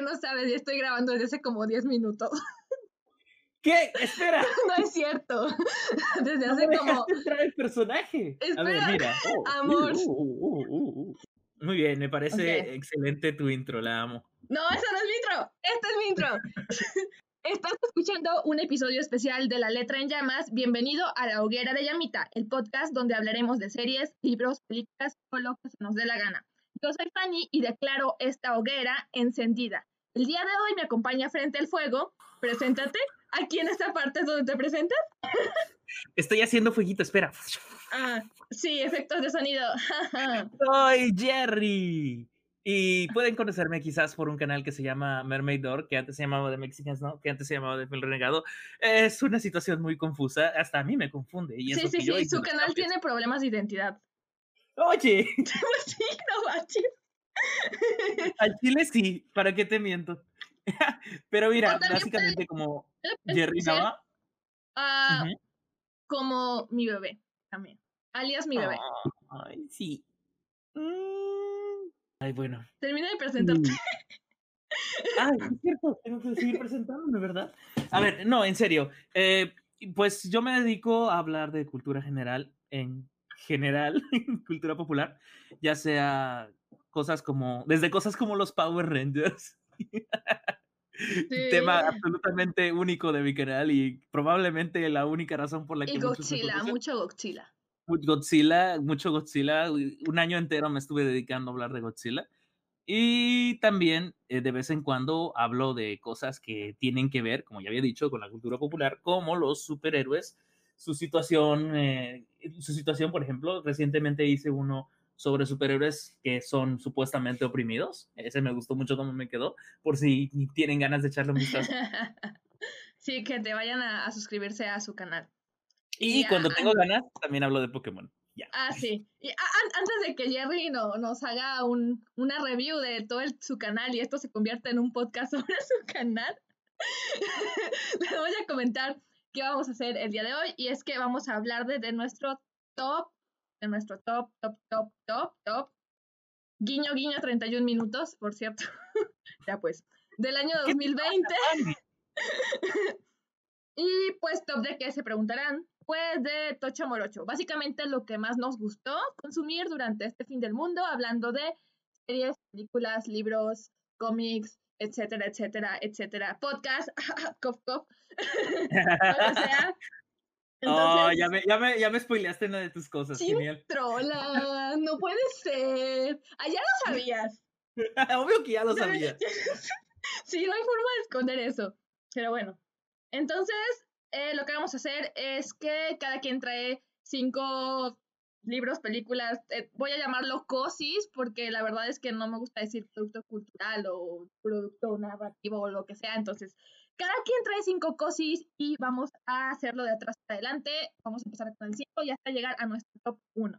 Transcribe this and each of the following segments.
que no sabes y estoy grabando desde hace como 10 minutos. ¿Qué? Espera. No es cierto. Desde hace ¿Cómo como. entrar el personaje? A ver, Espera, mira. Oh, amor. uh, uh, uh. Muy bien, me parece excelente tu intro, la amo. No, esa no es mi intro. Esta es mi intro. Estás escuchando un episodio especial de La Letra en Llamas. Bienvenido a La Hoguera de Llamita, el podcast donde hablaremos de series, libros, películas o lo que se nos dé la gana. Yo soy Fanny y declaro esta hoguera encendida. El día de hoy me acompaña frente al fuego. Preséntate. Aquí en esta parte es donde te presentas. Estoy haciendo fueguito, espera. Ah, sí, efectos de sonido. Soy Jerry. Y pueden conocerme quizás por un canal que se llama Mermaid Door, que antes se llamaba The Mexicans, ¿no? Que antes se llamaba The Film Renegado. Es una situación muy confusa, hasta a mí me confunde. Y sí, sí, sí, su canal tiene problemas de identidad. Oye, sí, no manches. al chile sí, ¿para qué te miento? Pero mira, básicamente como Jerry Nava. ujú. como mi bebé también. Alias mi bebé. Ay, sí. Mm, Ay, bueno. Termina de presentarte. Mm. Ay, es cierto, tengo que seguir presentándome, ¿verdad? A ver, no, en serio. eh, pues yo me dedico a hablar de cultura general, en general, cultura popular, ya sea cosas como, desde cosas como los Power Rangers. Tema Sí. absolutamente único de mi canal y probablemente la única razón por la que Y Godzilla, mucho Godzilla. Godzilla, mucho Godzilla. Un año entero me estuve dedicando a hablar de Godzilla. Y también eh, de vez en cuando hablo de cosas que tienen que ver, como ya había dicho, con la cultura popular, como los superhéroes, su situación, eh, su situación, por ejemplo, recientemente hice uno sobre superhéroes que son supuestamente oprimidos. Ese me gustó mucho cómo me quedó, por si tienen ganas de echarle un vistazo. sí, que te vayan a, a suscribirse a su canal. Y cuando tengo ganas, también hablo de Pokémon. Ya. Ah, sí. Y a- an- antes de que Jerry no, nos haga un, una review de todo el- su canal y esto se convierta en un podcast sobre su canal, les voy a comentar qué vamos a hacer el día de hoy. Y es que vamos a hablar de, de nuestro top, de nuestro top, top, top, top, top. Guiño, guiño, 31 minutos, por cierto. ya pues. Del año ¿Qué te 2020. Andy? Y pues top de qué se preguntarán. Pues de Tocho Morocho. Básicamente lo que más nos gustó consumir durante este fin del mundo, hablando de series, películas, libros, cómics, etcétera, etcétera, etcétera. Podcast, cof, cof, lo que sea. Oh, Entonces, ya me, ya, me, ya me spoileaste una de tus cosas. Sí. Genial. trola, no puede ser. Ah, ya lo sabías. Obvio que ya lo sabía. sí, no hay forma de esconder eso. Pero bueno. Entonces, eh, lo que vamos a hacer es que cada quien trae cinco libros, películas. eh, voy a llamarlo cosis porque la verdad es que no me gusta decir producto cultural o producto narrativo o lo que sea. Entonces, cada quien trae cinco cosis y vamos a hacerlo de atrás para adelante. Vamos a empezar con el 5 y hasta llegar a nuestro top 1.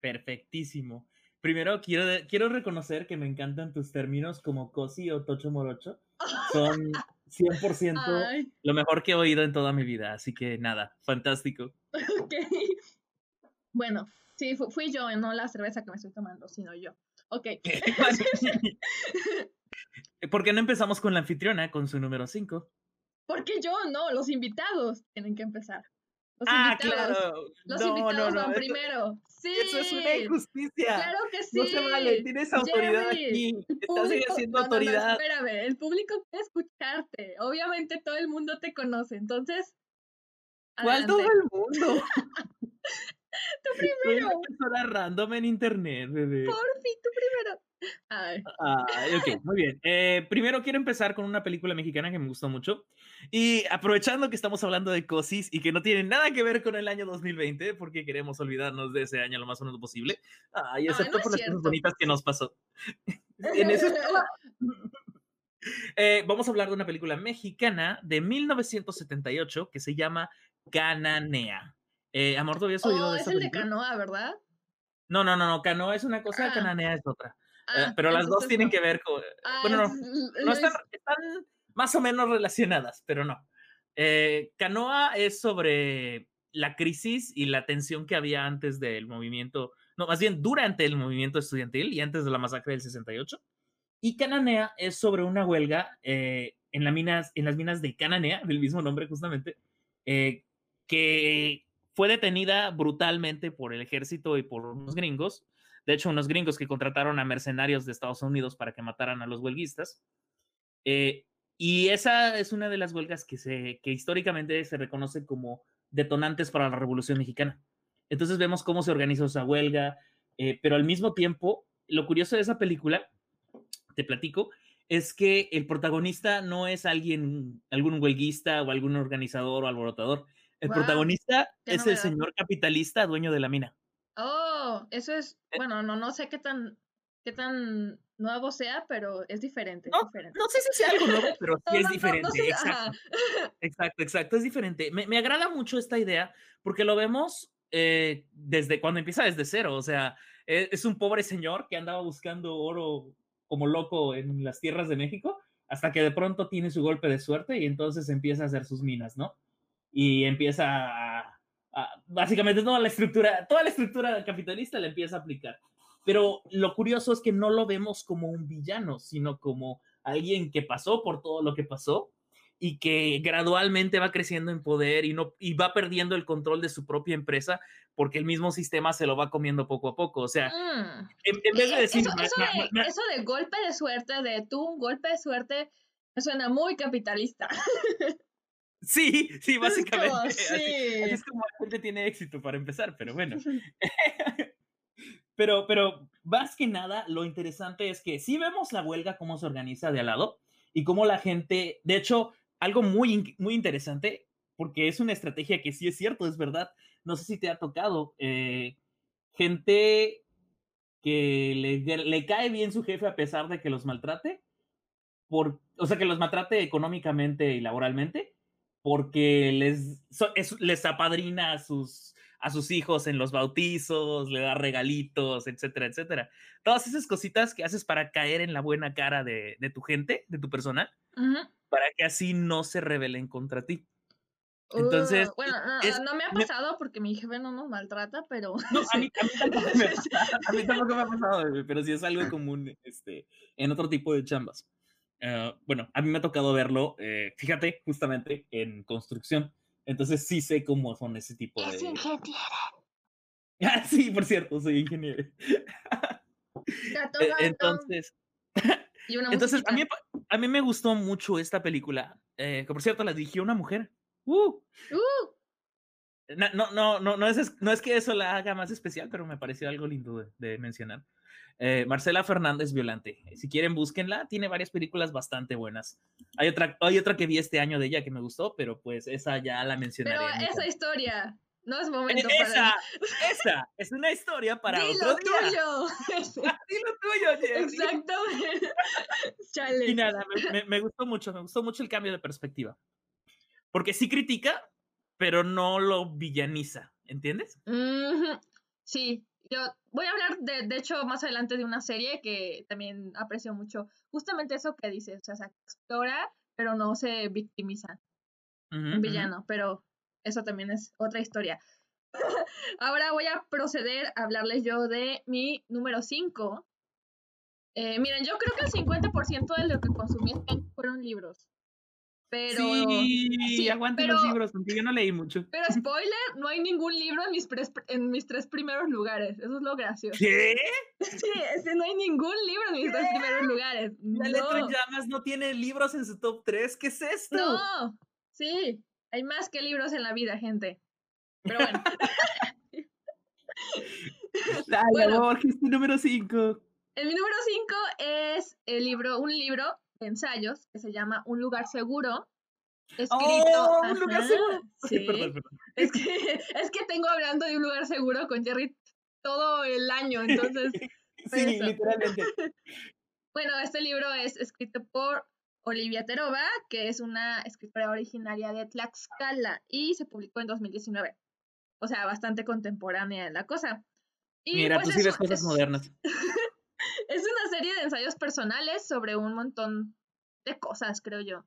Perfectísimo. Primero, quiero, quiero reconocer que me encantan tus términos como cosi o tocho morocho. Son 100% Ay, lo mejor que he oído en toda mi vida. Así que nada, fantástico. ok. Bueno, sí, fu- fui yo, no la cerveza que me estoy tomando, sino yo. Ok. ¿Por qué no empezamos con la anfitriona, con su número 5? Porque yo no, los invitados tienen que empezar. Los Ah, invitados. claro. Los no, invitados no, no. van Eso, primero. Sí. eso es una injusticia. Claro que sí. No se vale, tienes autoridad Jerry, aquí. Estás ejerciendo autoridad. espérame, el público quiere escucharte. Obviamente todo el mundo te conoce, entonces. ¿Cuál adelante. todo el mundo? Tú Soy primero. una persona random en internet, bebé. Porfi, tú primero. Ok, muy bien. Eh, primero quiero empezar con una película mexicana que me gustó mucho. Y aprovechando que estamos hablando de cosis y que no tiene nada que ver con el año 2020, porque queremos olvidarnos de ese año lo más pronto posible. Ay, excepto no es por las cierto. cosas bonitas que nos pasó. en ese estaba. Eh, vamos a hablar de una película mexicana de 1978 que se llama Cananea. Eh, Amor, ¿tú habías oído Oh, de es esta el de película? Canoa, ¿verdad? No, no, no, no. Canoa es una cosa, Ah. Cananea es otra. Eh, Ah, pero las dos tienen no. que ver con. Ah, bueno, no, no están, es- están más o menos relacionadas, pero no. Eh, Canoa es sobre la crisis y la tensión que había antes del movimiento, no, más bien durante el movimiento estudiantil y antes de la masacre del 68. Y Cananea es sobre una huelga eh, en, minas, en las minas de Cananea, del mismo nombre justamente, eh, que fue detenida brutalmente por el ejército y por unos gringos. De hecho, unos gringos que contrataron a mercenarios de Estados Unidos para que mataran a los huelguistas. Eh, y esa es una de las huelgas que, se, que históricamente se reconoce como detonantes para la Revolución Mexicana. Entonces vemos cómo se organiza esa huelga, eh, pero al mismo tiempo, lo curioso de esa película, te platico, es que el protagonista no es alguien, algún huelguista o algún organizador o alborotador. El protagonista es el señor capitalista dueño de la mina. Oh, eso es, eh bueno, no, no sé qué tan, qué tan nuevo sea, pero es diferente. No, diferente. no sé si sea algo nuevo, pero sí es diferente. exacto. exacto. exacto, es diferente. Me, me, agrada mucho esta idea porque lo vemos eh, desde cuando empieza desde cero. O sea, es, es, un pobre señor que andaba buscando oro como loco en las tierras de México hasta que de pronto tiene su golpe de suerte y entonces empieza a hacer sus minas, ¿no? Y empieza a, a básicamente toda la estructura, toda la estructura capitalista la empieza a aplicar pero lo curioso es que no lo vemos como un villano, sino como alguien que pasó por todo lo que pasó y que gradualmente va creciendo en poder y, no, y va perdiendo el control de su propia empresa porque el mismo sistema se lo va comiendo poco a poco. O sea, mm. en, vez de decir... Eso, de, eso, de, golpe de suerte, de tú un golpe de suerte, suena muy capitalista. Sí, sí, básicamente. sí. Así, así, es como la gente tiene éxito para empezar, pero bueno. Pero, pero más que nada, lo interesante es que si vemos la huelga, cómo se organiza de al lado y cómo la gente, de hecho, algo muy, muy interesante, porque es una estrategia que sí es cierto, es verdad. No sé si te ha tocado. Eh, gente que le, le, cae bien su jefe a pesar de que los maltrate, por, o sea, que los maltrate económicamente y laboralmente, porque les, les apadrina a sus a sus hijos en los bautizos, le da regalitos, etcétera, etcétera. Todas esas cositas que haces para caer en la buena cara de, de tu gente, de tu personal, para que así no se rebelen contra ti. Entonces. Uh, bueno, no, me ha pasado porque mi jefe no nos maltrata, pero. No, a mí, tampoco, me a mí tampoco me ha pasado, pero sí es algo común este, en otro tipo de chambas. Uh, bueno, a mí me ha tocado verlo, eh, fíjate, justamente en construcción. Entonces sí sé cómo son ese tipo de... Es ingeniero. Ah, sí, por cierto, soy ingeniero. E, entonces, entonces a mí, a mí me gustó mucho esta película, eh, que por cierto la dirigió una mujer. ¡Uh! ¡Uh! No, no, no, no, es, no es que eso la haga más especial, pero me pareció algo lindo de mencionar. Eh, Marcela Fernández Violante. Si quieren, búsquenla. Tiene varias películas bastante buenas. Hay otra, hay otra que vi este año de ella que me gustó, pero pues esa ya la mencionaré. Pero esa historia. No es momento esa, para... Esa, es una historia para Dilo otro día. tuyo. Dilo tuyo, Exactamente. Chale. Y nada, me, me, gustó mucho, me gustó mucho el cambio de perspectiva. Porque sí critica, pero no lo villaniza, ¿entiendes? Sí, yo voy a hablar, de, de hecho, más adelante de una serie que también aprecio mucho. Justamente eso que dices, o sea, se explora, pero no se victimiza. un villano, pero eso también es otra historia. Ahora voy a proceder a hablarles yo de mi número 5. Eh, miren, yo creo que el 50% de lo que consumí fueron libros. Pero. Sí, sí aguante los libros, aunque yo no leí mucho. Pero spoiler, no hay ningún libro en mis, en mis tres primeros lugares. Eso es lo gracioso. ¿Qué? Sí, es no hay ningún libro en mis tres primeros lugares. La letra en llamas no tiene libros en su top 3. ¿Qué es esto? No, sí, hay más que libros en la vida, gente. Pero bueno. Dale, bueno, amor, es tu número 5. El mi número 5 es el libro, un libro ensayos que se llama Un lugar seguro. Escrito. ¡Oh, un lugar seguro! Sí. Es, que, es que tengo hablando de un lugar seguro con Jerry todo el año, entonces. sí, literalmente. Bueno, este libro es escrito por Olivia Teroba, que es una escritora originaria de Tlaxcala y se publicó en 2019. O sea, bastante contemporánea la cosa. Y Mira, pues tú sí ves cosas modernas. Es una serie de ensayos personales sobre un montón de cosas, creo yo.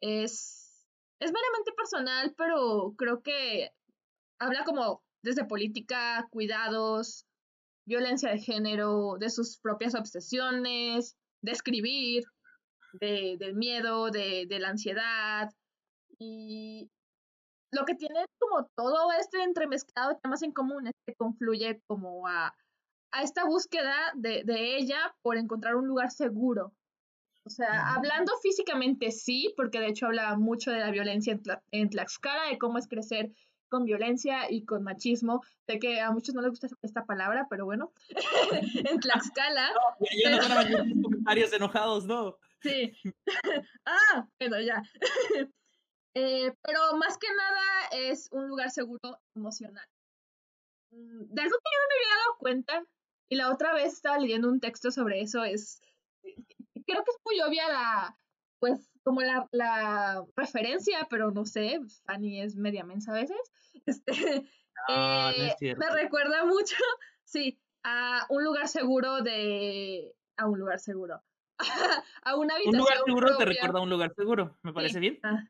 Es, es meramente personal, pero creo que habla como desde política, cuidados, violencia de género, de sus propias obsesiones, de escribir, de, del miedo, de, de la ansiedad. Y lo que tiene como todo este entremezclado de temas en común es que confluye como a, a esta búsqueda de, de, ella por encontrar un lugar seguro. O sea, hablando físicamente sí, porque de hecho habla mucho de la violencia en, Tla en Tlaxcala, de cómo es crecer con violencia y con machismo. Sé que a muchos no les gusta esta palabra, pero bueno, en Tlaxcala. No, ya no comentarios enojados, ¿no? Sí. ah, bueno, ya. eh, pero más que nada es un lugar seguro emocional. Mm, de algo que yo no me había dado cuenta, y la otra vez estaba leyendo un texto sobre eso, es, creo que es muy obvia la, pues, como la, la referencia, pero no sé, Fanny es media mensa a veces. Este, No, no eh, es cierto. me recuerda mucho, sí, a un lugar seguro de, a un lugar seguro, a una Un habitación lugar seguro te recuerda a un lugar seguro, me parece Sí. bien. Ah,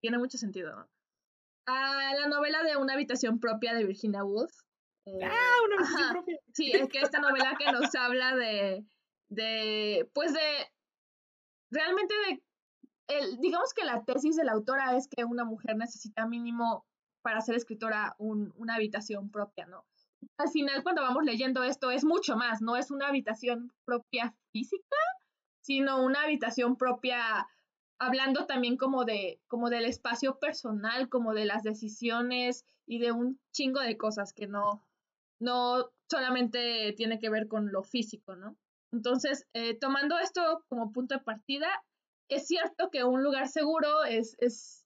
Tiene mucho sentido, ¿no? A la novela de una habitación propia de Virginia Woolf. Ah, una ajá. propia. Sí, es que esta novela que nos habla de, de, pues de, realmente de, el, digamos que la tesis de la autora es que una mujer necesita mínimo para ser escritora un, una habitación propia, ¿no? Al final, cuando vamos leyendo esto, es mucho más, no es una habitación propia física, sino una habitación propia, hablando también como de, como del espacio personal, como de las decisiones y de un chingo de cosas que no, no solamente tiene que ver con lo físico, ¿no? Entonces, eh, tomando esto como punto de partida, es cierto que un lugar seguro es, es,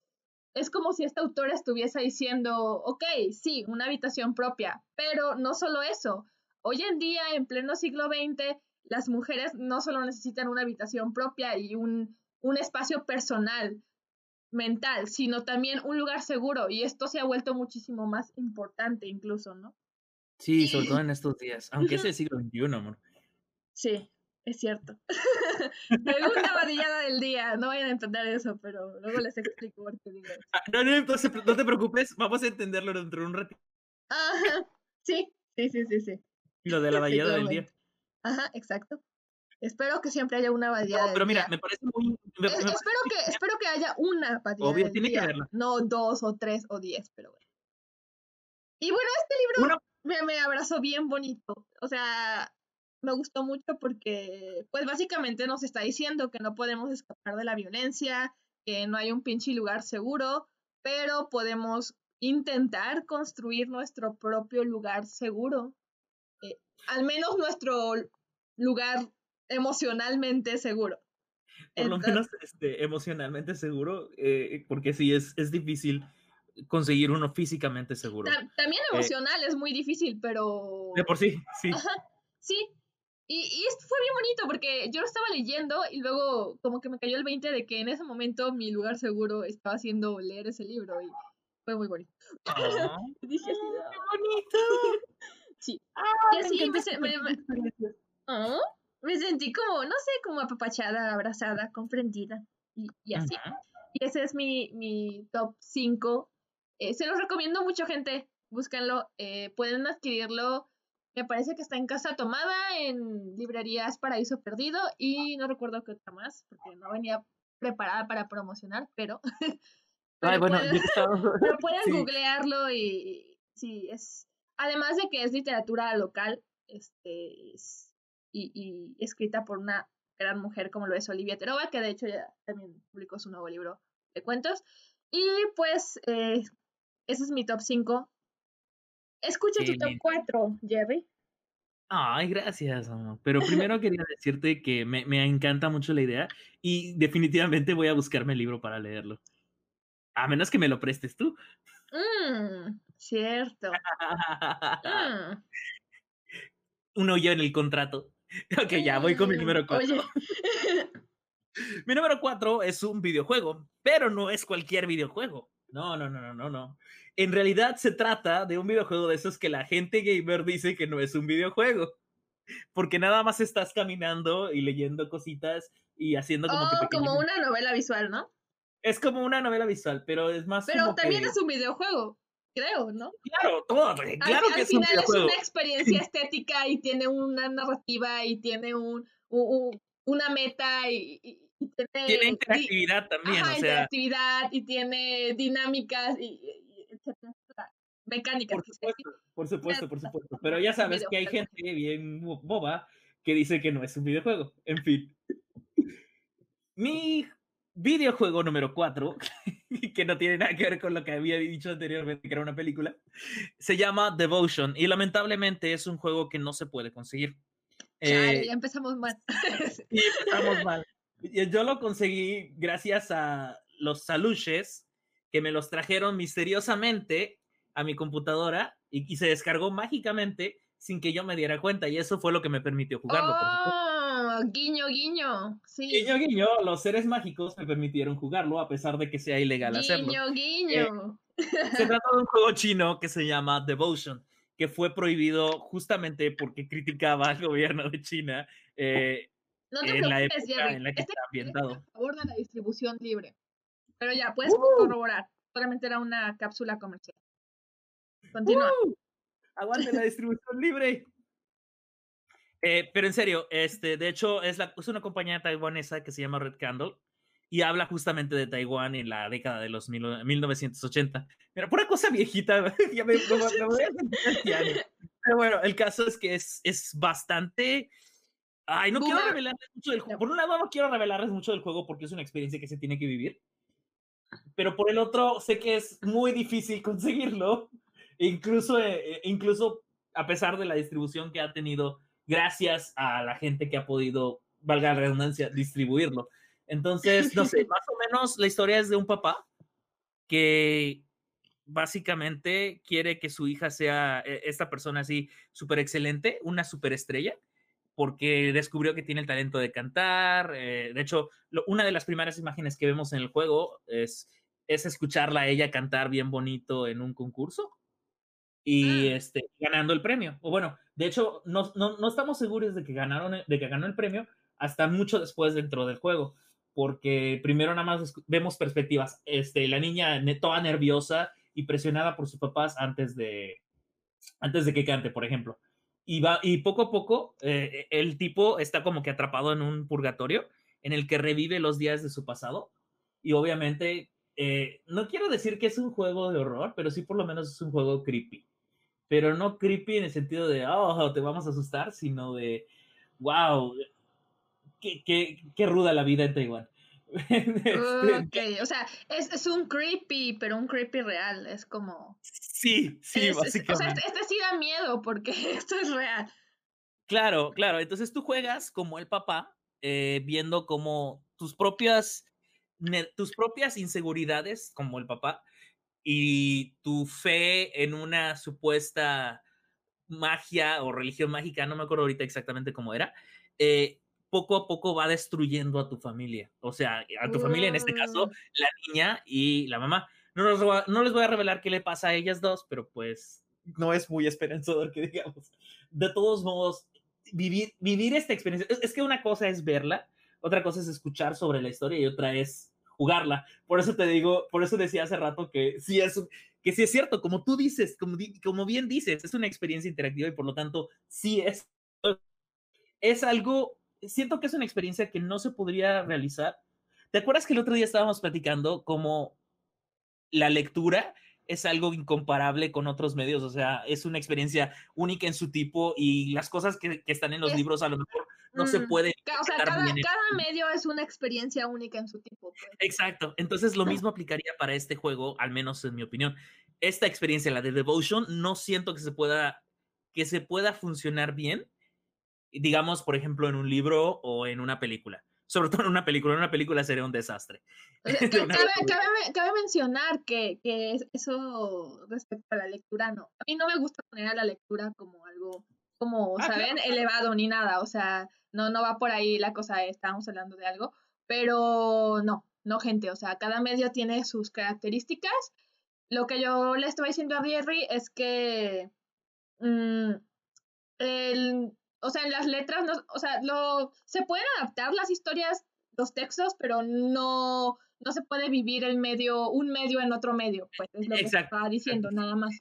es como si esta autora estuviese diciendo, ok, sí, una habitación propia, pero no solo eso. Hoy en día, en pleno siglo XX, las mujeres no solo necesitan una habitación propia y un, un espacio personal, mental, sino también un lugar seguro, y esto se ha vuelto muchísimo más importante incluso, ¿no? Sí, sobre todo en estos días, aunque es el siglo XXI, amor. Sí, es cierto. Segunda varillada del día, no vayan a entender eso, pero luego les explico por qué digo eso. Ah, no, no, entonces, no te preocupes, vamos a entenderlo dentro de un ratito. Ajá, sí, sí, sí, sí, sí. Lo de la vallada del día. Ajá, exacto. Espero que siempre haya una variedad. No, pero mira, me parece muy. me- Es- me espero, parece que, espero que haya una variedad. Obvio, tiene que haberla. No dos o tres o diez, pero bueno. Y bueno, este libro Una- me, me abrazó bien bonito. O sea, me gustó mucho porque, pues básicamente nos está diciendo que no podemos escapar de la violencia, que no hay un pinche lugar seguro, pero podemos intentar construir nuestro propio lugar seguro. Eh, al menos nuestro lugar emocionalmente seguro. por lo menos este, emocionalmente seguro, eh, porque sí, es, es difícil conseguir uno físicamente seguro. Ta- también Eh, emocional es muy difícil, pero... De por sí, sí. Ajá, sí. Y, y esto fue bien bonito porque yo lo estaba leyendo y luego como que me cayó el 20 de que en ese momento mi lugar seguro estaba haciendo leer ese libro y fue muy bonito. Ah, Y dije así, qué "Ah". bonito. Sí. Ah, Y me así encanta me, me- ah, me sentí como, no sé, como apapachada, abrazada, comprendida y, y así. Y ese es mi, mi top 5. Eh, se los recomiendo mucho, gente. Búsquenlo. eh, pueden adquirirlo. Me parece que está en Casa Tomada, en librerías Paraíso Perdido y no recuerdo qué otra más, porque no venía preparada para promocionar, pero, Ay, pero bueno, pueden, yo estaba- pero pueden sí. googlearlo y sí, es... Además de que es literatura local, este, es- y, y escrita por una gran mujer como lo es Olivia Terova, que de hecho ya también publicó su nuevo libro de cuentos. Y pues eh, ese es mi top 5. Escucha Qué tu top lindo. 4, Jerry. Ay, gracias, amor. Pero primero quería decirte que me, me encanta mucho la idea y definitivamente voy a buscarme el libro para leerlo. A menos que me lo prestes tú. Mm, cierto. Mm. Uno ya en el contrato. Ok, ya voy con mi Mm, número 4. Oye, Mi número 4 es un videojuego, pero no es cualquier videojuego. No, no, no, no, no, no. En realidad se trata de un videojuego de esos que la gente gamer dice que no es un videojuego. Porque nada más estás caminando y leyendo cositas y haciendo como que oh, como pequeños- una novela visual, ¿no? Es como una novela visual, pero es más Pero como también que... es un videojuego, creo, ¿no? Claro, todo, Al- claro al, que es un final es videojuego. una experiencia estética y tiene una narrativa y tiene un, un- un- una meta y, tiene, tiene interactividad también, o sea. interactividad y tiene dinámicas y, etcétera, mecánicas. Por supuesto, por supuesto, por supuesto. Pero ya sabes que hay gente bien boba que dice que no es un videojuego. En fin. Mi videojuego número 4, que no tiene nada que ver con lo que había dicho anteriormente, que era una película, se llama Devotion y lamentablemente es un juego que no se puede conseguir. Eh, ya empezamos mal. y empezamos mal. Yo lo conseguí gracias a los saluches que me los trajeron misteriosamente a mi computadora y, se descargó mágicamente sin que yo me diera cuenta y eso fue lo que me permitió jugarlo. Oh, guiño, guiño. Sí. Guiño, guiño. Los seres mágicos me permitieron jugarlo a pesar de que sea ilegal hacerlo. Guiño, guiño. Eh, se trata de un juego chino que se llama Devotion que fue prohibido justamente porque criticaba al gobierno de China eh, en la época en la que este está ambientado. A favor de la distribución libre. Pero ya, puedes ¡Uh! corroborar. Solamente era una cápsula comercial. Continúa. ¡Uh! Aguante la distribución libre. Eh, pero en serio, este, de hecho, es, la, es una compañía taiwanesa que se llama Red Candle y habla justamente de Taiwán en la década de los mil, 1980. Mira, pura cosa viejita, ya me, voy a Pero bueno, el caso es que es, es bastante... Ay, no quiero revelarles mucho del juego. Por un lado, no quiero revelarles mucho del juego porque es una experiencia que se tiene que vivir. Pero por el otro, sé que es muy difícil conseguirlo. Incluso, eh, incluso a pesar de la distribución que ha tenido, gracias a la gente que ha podido, valga la redundancia, distribuirlo. Entonces, no sé, más o menos la historia es de un papá que básicamente quiere que su hija sea eh, esta persona así súper excelente, una súper estrella, porque descubrió que tiene el talento de cantar. Eh, de hecho, una de las primeras imágenes que vemos en el juego es, es escucharla a ella cantar bien bonito en un concurso y ah. este, ganando el premio. O bueno, de hecho, no, no, no estamos seguros de que, ganaron, de que ganó el premio hasta mucho después dentro del juego porque primero nada más vemos perspectivas. Este, la niña toda nerviosa y presionada por sus papás antes de, antes de que cante, por ejemplo. Y, va, y poco a poco eh, el tipo está como que atrapado en un purgatorio en el que revive los días de su pasado. Y obviamente, eh, no quiero decir que es un juego de horror, pero sí por lo menos es un juego creepy. Pero no creepy en el sentido de, oh, te vamos a asustar, sino de, wow, qué, ruda la vida en Taiwán. Este, o sea, es, es, un creepy, pero un creepy real, es como... Sí, sí, básicamente. o sea, este, este, sí da miedo porque esto es real. Claro, claro, entonces tú juegas como el papá, eh, viendo como tus propias, tus propias inseguridades como el papá y tu fe en una supuesta magia o religión mágica, no me acuerdo ahorita exactamente cómo era, eh, poco a poco va destruyendo a tu familia. O sea, a tu familia, en este caso, mm. la niña y la mamá. No, no les voy a revelar qué le pasa a ellas dos, pero pues no es muy esperanzador que digamos. De todos modos, vivir, vivir esta experiencia, es, que una cosa es verla, otra cosa es escuchar sobre la historia y otra es jugarla. Por eso te digo, por eso decía hace rato que sí es, que sí es cierto, como tú dices, como, como bien dices, es una experiencia interactiva y por lo tanto sí es, es algo siento que es una experiencia que no se podría realizar. ¿Te acuerdas que el otro día estábamos platicando cómo la lectura es algo incomparable con otros medios? O sea, es una experiencia única en su tipo y las cosas que, están en los libros a lo mejor no se mm, pueden. O sea, cada, medio es una experiencia única en su tipo. Pues. Exacto. Entonces, lo mismo aplicaría para este juego, al menos en mi opinión. Esta experiencia, la de Devotion, no siento que se pueda, que se pueda funcionar bien digamos, por ejemplo, en un libro o en una película. Sobre todo en una película, en una película sería un desastre. cabe, mencionar que, que, eso respecto a la lectura, no. A mí no me gusta poner a la lectura como algo, como, ah, ¿saben? Elevado ni nada. O sea, no, no va por ahí la cosa, estábamos hablando de algo. Pero no, no, gente. O sea, cada medio tiene sus características. Lo que yo le estoy diciendo a Jerry es que mm, el, o sea, en las letras, no, o sea, lo, se pueden adaptar las historias, los textos, pero no, no se puede vivir el medio, un medio en otro medio, pues es lo que estaba diciendo, nada más.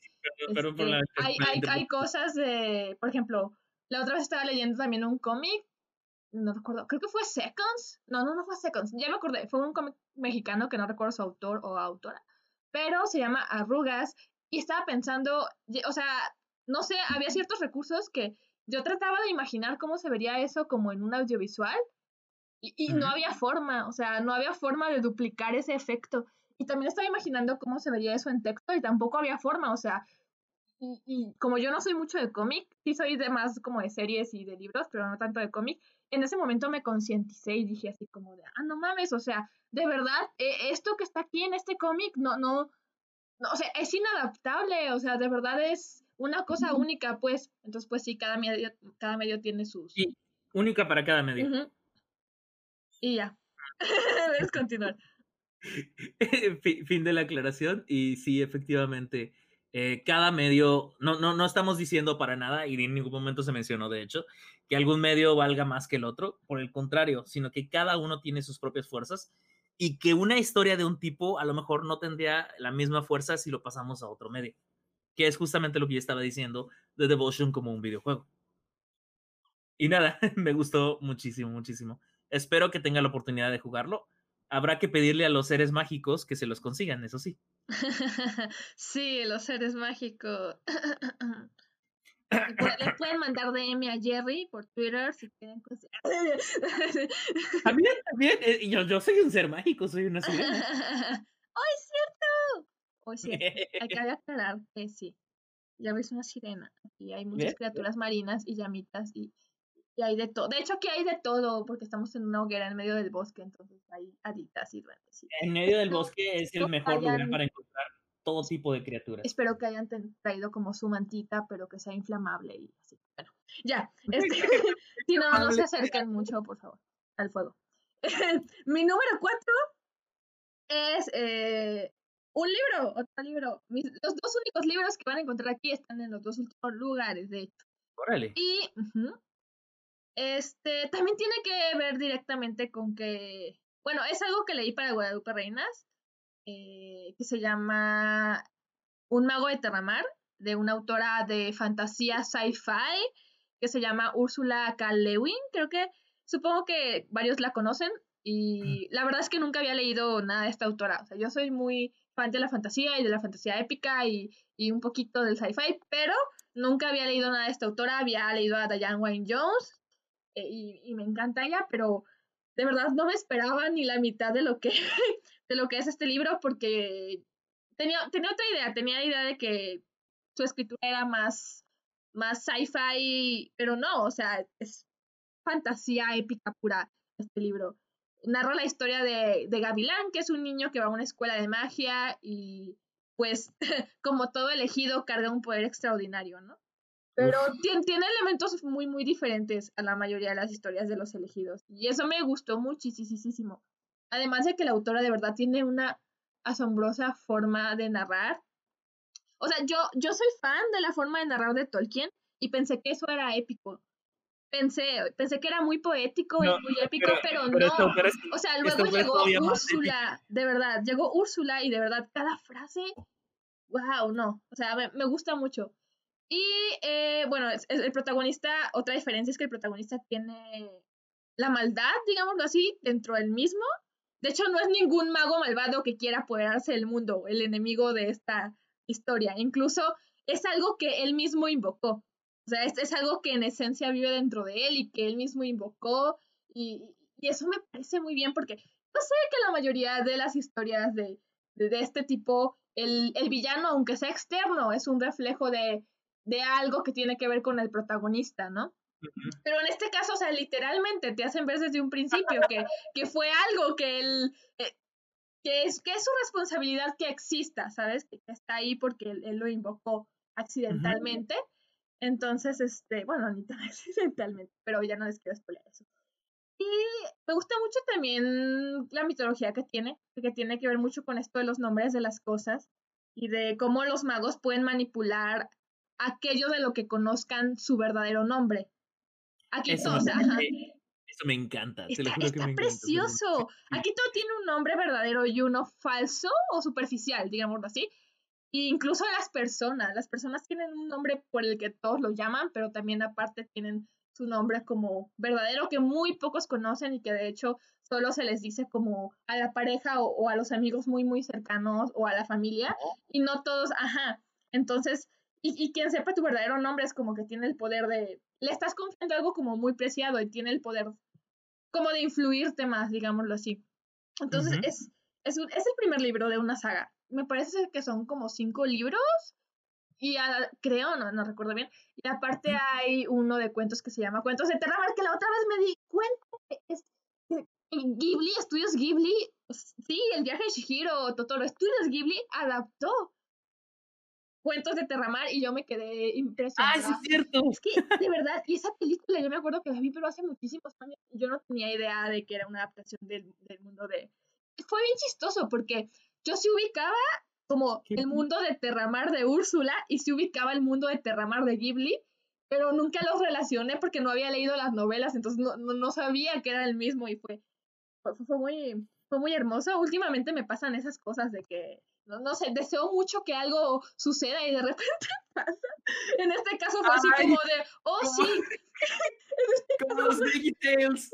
Este, hay, hay, hay cosas de, por ejemplo, la otra vez estaba leyendo también un cómic no recuerdo, creo que fue Seconds. No, no, no fue Seconds. Ya me acordé. Fue un cómic mexicano que no recuerdo su autor o autora. Pero se llama Arrugas. Y estaba pensando, o sea, no sé, había ciertos recursos que yo trataba de imaginar cómo se vería eso como en un audiovisual. Y, no había forma, o sea, no había forma de duplicar ese efecto. Y también estaba imaginando cómo se vería eso en texto y tampoco había forma, o sea, y, y como yo no soy mucho de cómic, sí soy de más como de series y de libros, pero no tanto de cómic, en ese momento me concienticé y dije así como de, ah, no mames, o sea, de verdad, e, esto que está aquí en este cómic, no, no, no, o sea, es inadaptable, o sea, de verdad es una cosa única, pues, entonces, pues sí, cada medio, cada medio tiene sus... Sí, única para cada medio. Y ya, debes continuar. fin de la aclaración, y sí, efectivamente, eh, cada medio, no, no, no estamos diciendo para nada, y en ningún momento se mencionó, de hecho, que algún medio valga más que el otro, por el contrario, sino que cada uno tiene sus propias fuerzas y que una historia de un tipo a lo mejor no tendría la misma fuerza si lo pasamos a otro medio, que es justamente lo que yo estaba diciendo de Devotion como un videojuego. Y nada, me gustó muchísimo, muchísimo. Espero que tenga la oportunidad de jugarlo habrá que pedirle a los seres mágicos que se los consigan, eso sí. sí, los seres mágicos. Le pueden mandar DM a Jerry por Twitter si quieren conseguir. También, también. Eh, yo, yo soy un ser mágico, soy una sirena. ¡Oh, es cierto! Oh, sí, hay que aclarar que sí. Ya ves una sirena. Aquí hay muchas criaturas marinas y llamitas y y hay de todo. De hecho, aquí hay de todo, porque estamos en una hoguera en medio del bosque, entonces hay haditas y duendes. En medio del bosque es el mejor lugar para encontrar todo tipo de criaturas. Espero que hayan traído como su mantita, pero que sea inflamable y así. Bueno, ya. Este, si no, no se acerquen mucho, por favor, al fuego. Mi número cuatro es eh, un libro, otro libro. los dos únicos libros que van a encontrar aquí están en los dos últimos lugares, de hecho. Órale. Y este, también tiene que ver directamente con que, bueno, es algo que leí para Guadalupe Reinas, eh, que se llama Un mago de Terramar, de una autora de fantasía sci-fi, que se llama Úrsula K. Lewin, creo que, supongo que varios la conocen, y la verdad es que nunca había leído nada de esta autora, o sea, yo soy muy fan de la fantasía y de la fantasía épica y, y un poquito del sci-fi, pero nunca había leído nada de esta autora, había leído a Diane Wayne Jones, eh, y, me encanta ella, pero de verdad no me esperaba ni la mitad de lo que, de lo que es este libro porque tenía, tenía otra idea, tenía la idea de que su escritura era más, más sci-fi, pero no, o sea, es fantasía épica pura este libro. Narra la historia de, de Gavilán, que es un niño que va a una escuela de magia y pues como todo elegido carga un poder extraordinario, ¿no? Pero tiene, tiene, elementos muy, muy diferentes a la mayoría de las historias de los elegidos. Y eso me gustó muchísimo. Además de que la autora de verdad tiene una asombrosa forma de narrar. O sea, yo, yo soy fan de la forma de narrar de Tolkien y pensé que eso era épico. Pensé, pensé que era muy poético y muy épico, pero, no. o sea, luego llegó Úrsula, de verdad, llegó Úrsula y de verdad cada frase, wow, no. O sea, me gusta mucho. Y eh, bueno, el protagonista, otra diferencia es que el protagonista tiene la maldad, digámoslo así, dentro del mismo. De hecho, no es ningún mago malvado que quiera apoderarse del mundo, el enemigo de esta historia. Incluso es algo que él mismo invocó. O sea, es, es algo que en esencia vive dentro de él y que él mismo invocó. Y, y eso me parece muy bien porque yo sé que la mayoría de las historias de, de, de este tipo, el, el villano, aunque sea externo, es un reflejo de, de algo que tiene que ver con el protagonista, ¿no? Pero en este caso, o sea, literalmente te hacen ver desde un principio que, que fue algo que él, eh, que, es, que es su responsabilidad que exista, ¿sabes? Que, está ahí porque él, lo invocó accidentalmente. Entonces, este, bueno, ni tan accidentalmente, pero ya no les quiero spoiler eso. Y me gusta mucho también la mitología que tiene, que tiene que ver mucho con esto de los nombres de las cosas y de cómo los magos pueden manipular aquello de lo que conozcan su verdadero nombre. Aquí eso, todo, me, eso me encanta. Está, precioso. Aquí todo tiene un nombre verdadero y uno falso o superficial, digámoslo así. E incluso las personas, las personas tienen un nombre por el que todos lo llaman, pero también aparte tienen su nombre como verdadero que muy pocos conocen y que de hecho solo se les dice como a la pareja o, a los amigos muy muy cercanos o a la familia y no todos, ajá. Entonces, y, y, quien sepa tu verdadero nombre es como que tiene el poder de, le estás confiando algo como muy preciado y tiene el poder como de influirte más, digámoslo así. Entonces, es, es, es el primer libro de una saga. Me parece que son como cinco libros y creo, no, no recuerdo bien. Y aparte hay uno de cuentos que se llama Cuentos de Terramar, que la otra vez me di cuenta que es Ghibli, Estudios Ghibli, sí, el viaje de Shihiro, Totoro, Estudios Ghibli adaptó Cuentos de Terramar y yo me quedé impresionada. Ah, sí, es cierto. Es que, de verdad, y esa película yo me acuerdo que la vi, pero hace muchísimos años yo no tenía idea de que era una adaptación del, del mundo de... Fue bien chistoso porque yo se ubicaba como el mundo de Terramar de Úrsula y se ubicaba el mundo de Terramar de Ghibli, pero nunca los relacioné porque no había leído las novelas, entonces no, no, sabía que era el mismo y fue, fue, muy, fue muy hermoso. Últimamente me pasan esas cosas de que, no, no sé, deseo mucho que algo suceda y de repente pasa. En este caso fue así como de, oh sí. Este como los Tales.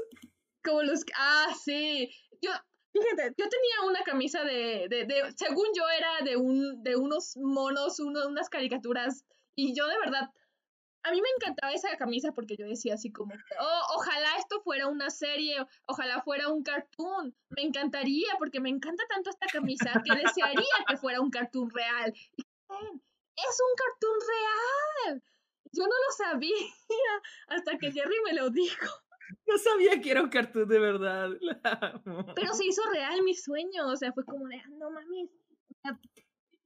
Como los, ah, sí. Yo, Fíjate, yo tenía una camisa de, de, de, según yo era de un, de unos monos, uno, unas caricaturas, y yo de verdad, a mí me encantaba esa camisa porque yo decía así como, oh, ojalá esto fuera una serie, ojalá fuera un cartoon, me encantaría porque me encanta tanto esta camisa que desearía que fuera un cartoon real. Y, es un cartoon real. Yo no lo sabía hasta que Jerry me lo dijo. No sabía que era un cartoon de verdad. Pero se hizo real mi sueño. O sea, fue como de, ah, no mames.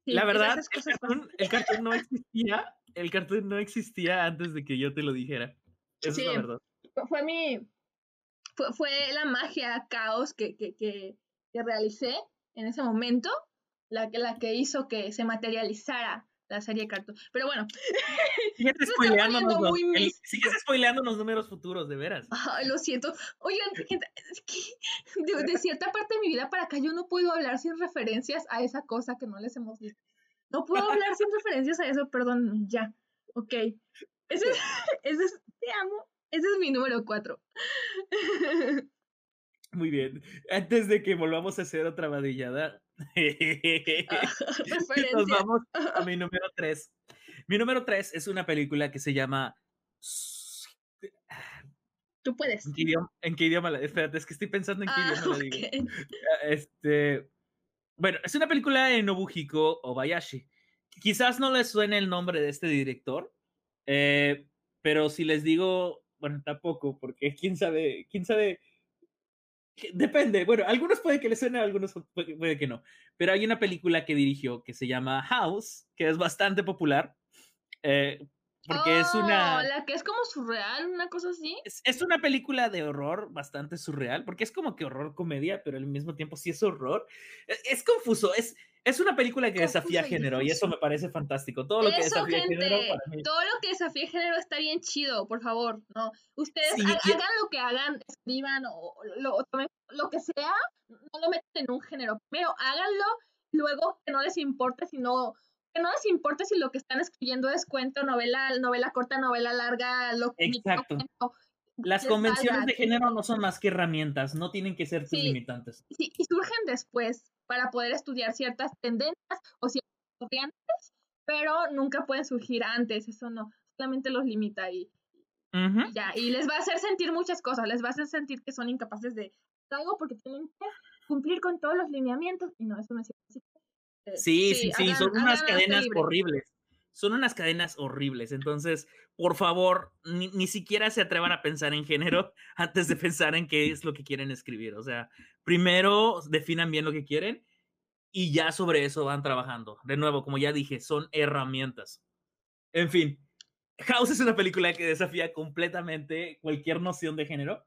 la verdad, el cartoon, no existía. El cartoon no existía antes de que yo te lo dijera. Eso es la verdad. Fue mi. Fue, fue la magia caos que, que, que, que realicé en ese momento la, la que hizo que se materializara la serie Cartoon. Pero bueno. Sigues spoileándonos, los, sigues spoileando los números futuros, de veras. Ay, lo siento. Oigan, gente, de, cierta parte de mi vida para acá yo no puedo hablar sin referencias a esa cosa que no les hemos dicho. No puedo hablar sin referencias a eso, perdón, ya. Ok. Ese, ese es, te amo. Ese es mi número cuatro. Muy bien. Antes de que volvamos a hacer otra vadillada, nos vamos a mi número 3. Mi número 3 es una película que se llama. Tú puedes. ¿En qué idioma? la... Espérate, es que estoy pensando en qué ah, idioma la digo. Ah, este. Bueno, es una película de Nobuhiko Obayashi. Quizás no les suene el nombre de este director, eh, pero si les digo, bueno, tampoco, porque quién sabe, quién sabe Depende, bueno, algunos puede que les suene, algunos puede, que no. Pero hay una película que dirigió que se llama House, que es bastante popular. Eh, porque es una. Oh, la que es como surreal, una cosa así. Es, es, una película de horror bastante surreal, porque es como que horror comedia, pero al mismo tiempo sí es horror. Es, es confuso, es, es una película que desafía género y eso me parece fantástico. Todo lo que desafía género Todo lo que desafía género está bien chido, por favor, ¿no? Ustedes hagan lo que hagan, escriban o lo, lo que sea, no lo metan en un género. Primero háganlo, luego que no les importe, sino que no les importe si lo que están escribiendo es cuento, novela, novela corta, novela larga, lo que Exacto. Las convenciones de género no son más que herramientas, no tienen que ser limitantes. Sí, y surgen después para poder estudiar ciertas tendencias o ciertas corrientes, pero nunca pueden surgir antes, eso no, solamente los limita y, ya, y les va a hacer sentir muchas cosas, les va a hacer sentir que son incapaces de algo porque tienen que cumplir con todos los lineamientos y no, eso no es así. Eh, sí, sí, sí, son unas cadenas horribles. Son unas cadenas horribles. Entonces, por favor, ni, ni, siquiera se atrevan a pensar en género antes de pensar en qué es lo que quieren escribir. O sea, primero definan bien lo que quieren y ya sobre eso van trabajando. De nuevo, como ya dije, son herramientas. En fin, House es una película que desafía completamente cualquier noción de género.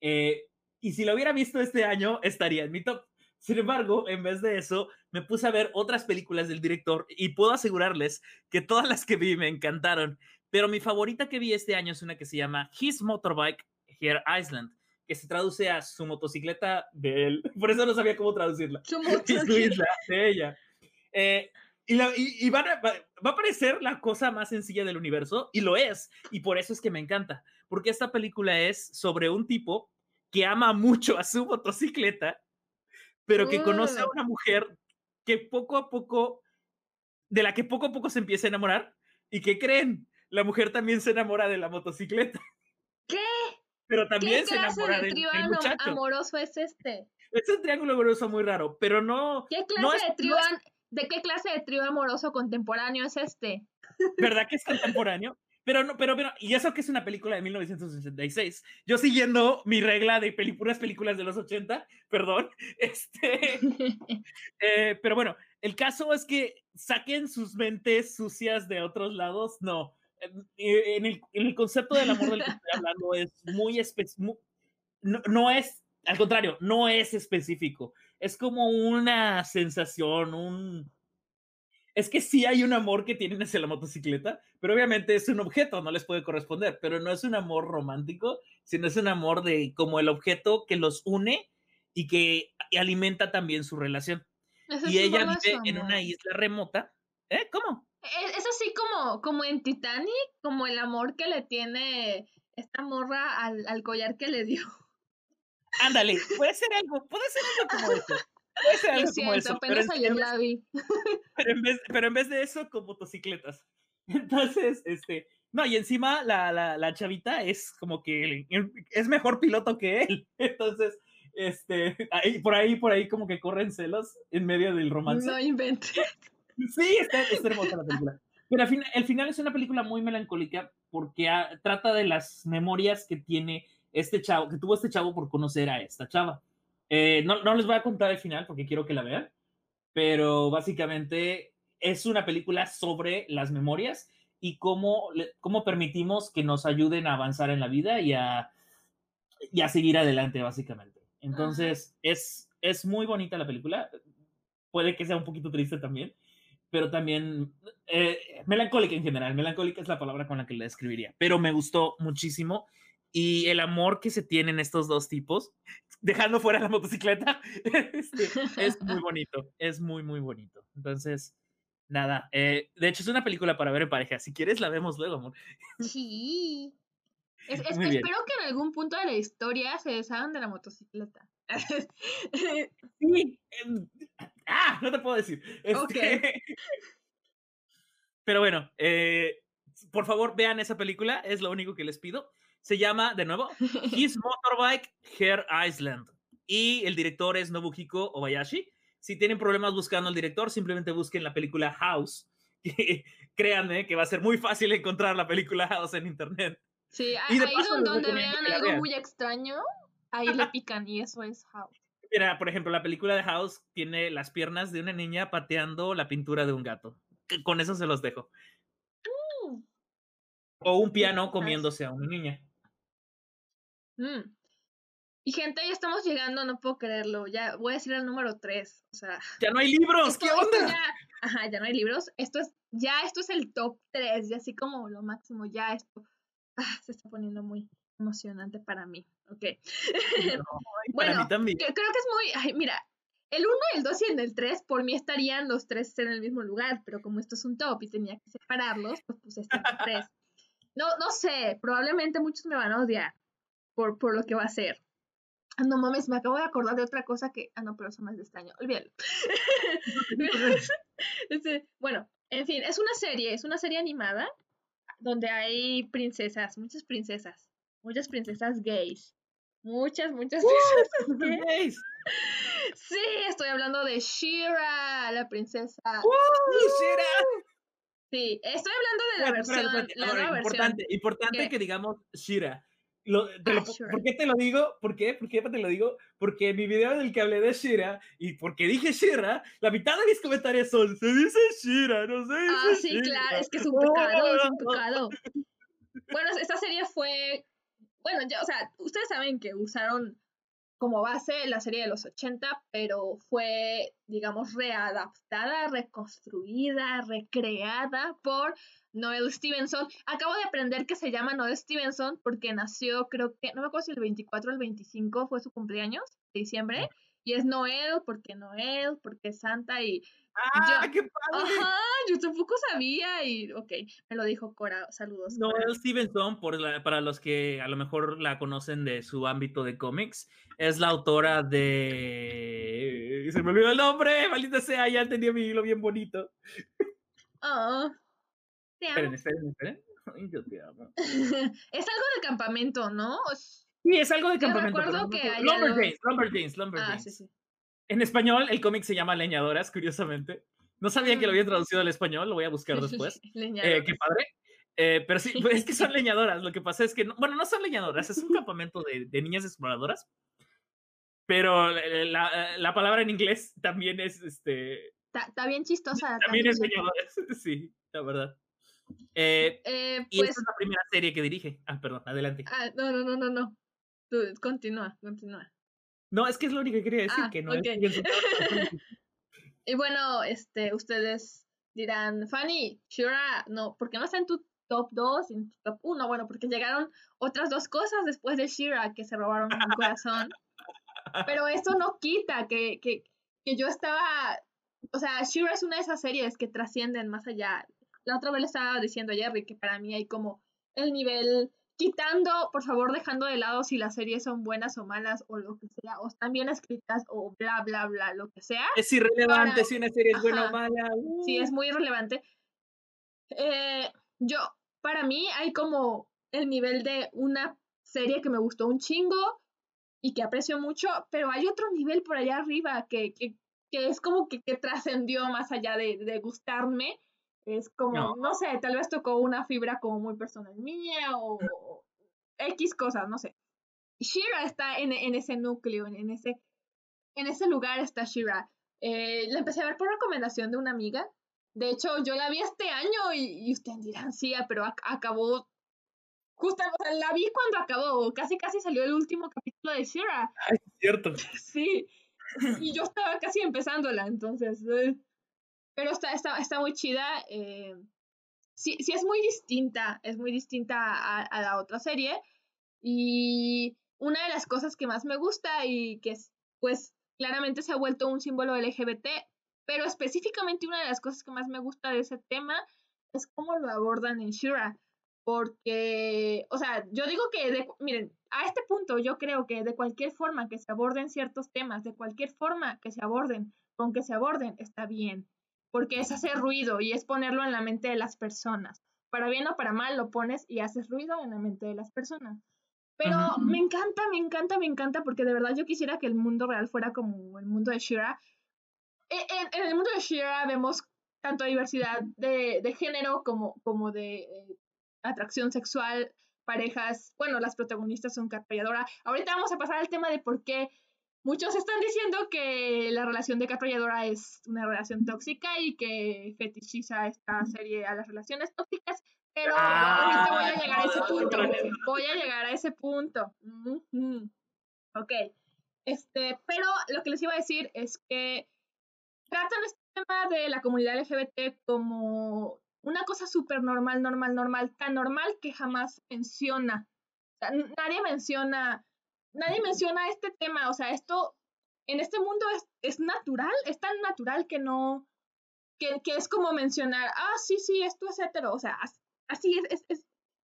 Eh, y si lo hubiera visto este año, estaría en mi top. Sin embargo, en vez de eso, me puse a ver otras películas del director y puedo asegurarles que todas las que vi me encantaron. Pero mi favorita que vi este año es una que se llama His Motorbike Here Iceland, que se traduce a su motocicleta de él. Por eso no sabía cómo traducirla. Su motocicleta de ella. Eh, Y, la, y, va, va, a parecer la cosa más sencilla del universo, y lo es, y por eso es que me encanta, porque esta película es sobre un tipo que ama mucho a su motocicleta, pero que conoce a una mujer que poco a poco, de la que poco a poco se empieza a enamorar, y que creen, la mujer también se enamora de la motocicleta. ¿Qué? Pero también se enamora de trío amoroso es este? Es un triángulo amoroso muy raro, pero no. ¿Qué clase de trío ¿De qué clase de trío amoroso contemporáneo es este? ¿Verdad que es contemporáneo? Pero no, pero, pero, y eso que es una película de 1966. Yo siguiendo mi regla de puras películas de los 80, perdón. Este, eh, pero bueno, el caso es que saquen sus mentes sucias de otros lados. No. En el, en el concepto del amor del que estoy hablando es muy específico. No, no es, al contrario, no es específico es como una sensación, un... Es que sí hay un amor que tienen hacia la motocicleta, pero obviamente es un objeto, no les puede corresponder, pero no es un amor romántico, sino es un amor de como el objeto que los une y que alimenta también su relación. y ella vive en una isla remota. ¿Eh? ¿Cómo? Es, así como, como en Titanic, como el amor que le tiene esta morra al, al collar que le dio. Ándale, puede ser algo, puede ser algo como eso. Algo como eso. Pero, en, la vi. Pero, en vez, pero en vez de eso, con motocicletas. Entonces, este, no, y encima la, la, la chavita es como que es mejor piloto que él. Entonces, este, ahí, por ahí, por ahí como que corren celos en medio del romance. No inventes. Sí, está, está hermosa la película. Pero al final, el final es una película muy melancólica porque trata de las memorias que tiene este chavo, que tuvo este chavo por conocer a esta chava. Eh, no, no les voy a contar el final porque quiero que la vean, pero básicamente es una película sobre las memorias y cómo, cómo permitimos que nos ayuden a avanzar en la vida y a, y a seguir adelante, básicamente. Entonces, es, es muy bonita la película. Puede que sea un poquito triste también, pero también eh, melancólica en general. Melancólica es la palabra con la que la describiría, pero me gustó muchísimo y el amor que se tienen estos dos tipos, dejando fuera la motocicleta, este, es muy bonito, es muy, muy bonito. Entonces, nada, eh, de hecho es una película para ver en pareja, si quieres la vemos luego, amor. Sí. espero que en algún punto de la historia se deshagan de la motocicleta. sí. Ah, no te puedo decir. Este, pero bueno, eh, por favor vean esa película, es lo único que les pido. Se llama, de nuevo, His Motorbike Hair Island. Y el director es Nobuhiko Obayashi. Si tienen problemas buscando al director, simplemente busquen la película House. créanme que va a ser muy fácil encontrar la película House en internet. Sí, ahí donde, vean algo muy extraño, ahí le pican y eso es House. Mira, por ejemplo, la película de House tiene las piernas de una niña pateando la pintura de un gato. Con eso se los dejo. Mm. O un piano comiéndose a una niña. Mm. Y gente, ya estamos llegando, no puedo creerlo. Ya voy a decir el número 3. O sea. Ya no hay libros, ¿qué onda? Ya, ajá, ya no hay libros. Esto es, ya esto es el top 3, y así como lo máximo, ya esto ah, se está poniendo muy emocionante para mí. Ok. para mí también. Creo que es muy. Ay, mira, el 1, el 2 y el 3, por mí estarían los tres en el mismo lugar, pero como esto es un top y tenía que separarlos, pues puse este 3. No, no sé, probablemente muchos me van a odiar, por, por lo que va a ser. Ah, no mames, me acabo de acordar de otra cosa que. Ah, no, pero eso no es de este año. Olvídalo. este, bueno, en fin, es una serie, es una serie animada donde hay princesas, muchas princesas, muchas princesas gays. Muchas, muchas princesas gays. Sí, estoy hablando de Shira, la princesa. ¡Shira! Sí, estoy hablando de la versión. la importante, importante que digamos Shira. Ah, ¿Por qué te lo digo? ¿Por qué? ¿Por qué te lo digo? Porque en mi video en el que hablé de Shira y porque dije Shira, la mitad de mis comentarios son, se dice Shira, no dice Ah, sí, claro, es que es un pecado, es un pecado. Bueno, esta serie fue, bueno, ya, o sea, ustedes saben que usaron como base la serie de los 80, pero fue, digamos, readaptada, reconstruida, recreada por Noel Stevenson. Acabo de aprender que se llama Noel Stevenson porque nació, creo que, no me acuerdo si el 24 o el 25 fue su cumpleaños, de diciembre. Y es Noel porque Noel, porque Santa y ¡Ah, qué padre! Ajá, yo tampoco sabía y, ok, me lo dijo Cora, saludos. Noel Stevenson, por para los que a lo mejor la conocen de su ámbito de cómics, es la autora de... Se me olvidó el nombre, maldita sea, ya tenía mi hilo bien bonito. Oh, te amo. Esperen, esperen, esperen. Yo te amo. es algo de campamento, ¿no? Sí, es algo de campamento. recuerdo que Lumberjanes, Lumberjanes, Lumberjanes. Ah, sí, sí. En español, el cómic se llama Leñadoras, curiosamente. No sabía que lo había traducido al español, lo voy a buscar después. eh, qué padre. Eh, pero sí, pues, es que son leñadoras. Lo que pasa es que, bueno, no son leñadoras, es un campamento de, de niñas exploradoras. Pero la, la, palabra en inglés también es este. Está bien chistosa. También es leñadoras, sí, la verdad. Eh, eh, y esta es la primera serie que dirige. Ah, perdón, adelante. Ah, no, no, no, no, no. Tú, continúa, continúa. No, es que es lo único que quería decir, ah, que no okay. es Y bueno, este, ustedes dirán, Fanny, Shura, no, ¿por qué no está en tu top 2, en tu top 1? Bueno, porque llegaron otras dos cosas después de Shira que se robaron mi corazón. Pero eso no quita que, que, que yo estaba, o sea, Shira es una de esas series que trascienden más allá. La otra vez le estaba diciendo a Jerry que para mí hay como el nivel quitando, por favor, dejando de lado si las series son buenas o malas o lo que sea, o están bien escritas o bla, bla, bla, lo que sea. Es irrelevante si una serie es buena o mala. Sí, es muy irrelevante. Eh, yo, para mí hay como el nivel de una serie que me gustó un chingo y que aprecio mucho, pero hay otro nivel por allá arriba que, que, que es como que, que trascendió más allá de, de gustarme es como, no. sé, tal vez tocó una fibra como muy personal mía o, X cosas, no sé. Shira está en, en ese núcleo, en, ese, en ese lugar está Shira. Eh, la empecé a ver por recomendación de una amiga. De hecho, yo la vi este año y, ustedes dirán, sí, ah, pero acabó justo, o sea, la vi cuando acabó, casi casi salió el último capítulo de Shira. Ay, es cierto. Sí, y yo estaba casi empezándola, entonces, eh, pero está, está, está muy chida. Eh, sí, sí es muy distinta, es muy distinta a, la otra serie. Y una de las cosas que más me gusta y que pues claramente se ha vuelto un símbolo LGBT, pero específicamente una de las cosas que más me gusta de ese tema es cómo lo abordan en Shura. Porque, o sea, yo digo que, de, miren, a este punto yo creo que de cualquier forma que se aborden ciertos temas, de cualquier forma que se aborden, con que se aborden, está bien porque es hacer ruido y es ponerlo en la mente de las personas. Para bien o para mal lo pones y haces ruido en la mente de las personas. Pero me encanta, me encanta, me encanta, porque de verdad yo quisiera que el mundo real fuera como el mundo de Shira. E, en, en el mundo de Shira vemos tanto diversidad de, de género como, como de eh, atracción sexual, parejas. Bueno, las protagonistas son Catra Ahorita vamos a pasar al tema de por qué Muchos están diciendo que la relación de Caprolladora es una relación tóxica y que fetichiza esta serie a las relaciones tóxicas, pero ah, ahorita voy a llegar a ese punto. Voy a llegar a ese punto. Ok. Este, pero lo que les iba a decir es que tratan este tema de la comunidad LGBT como una cosa súper normal, normal, normal, tan normal que jamás menciona. nadie menciona nadie menciona este tema, o sea, esto en este mundo es, es natural, es tan natural que no, que, que, es como mencionar, ah, sí, sí, esto es hetero, o sea, así es, es,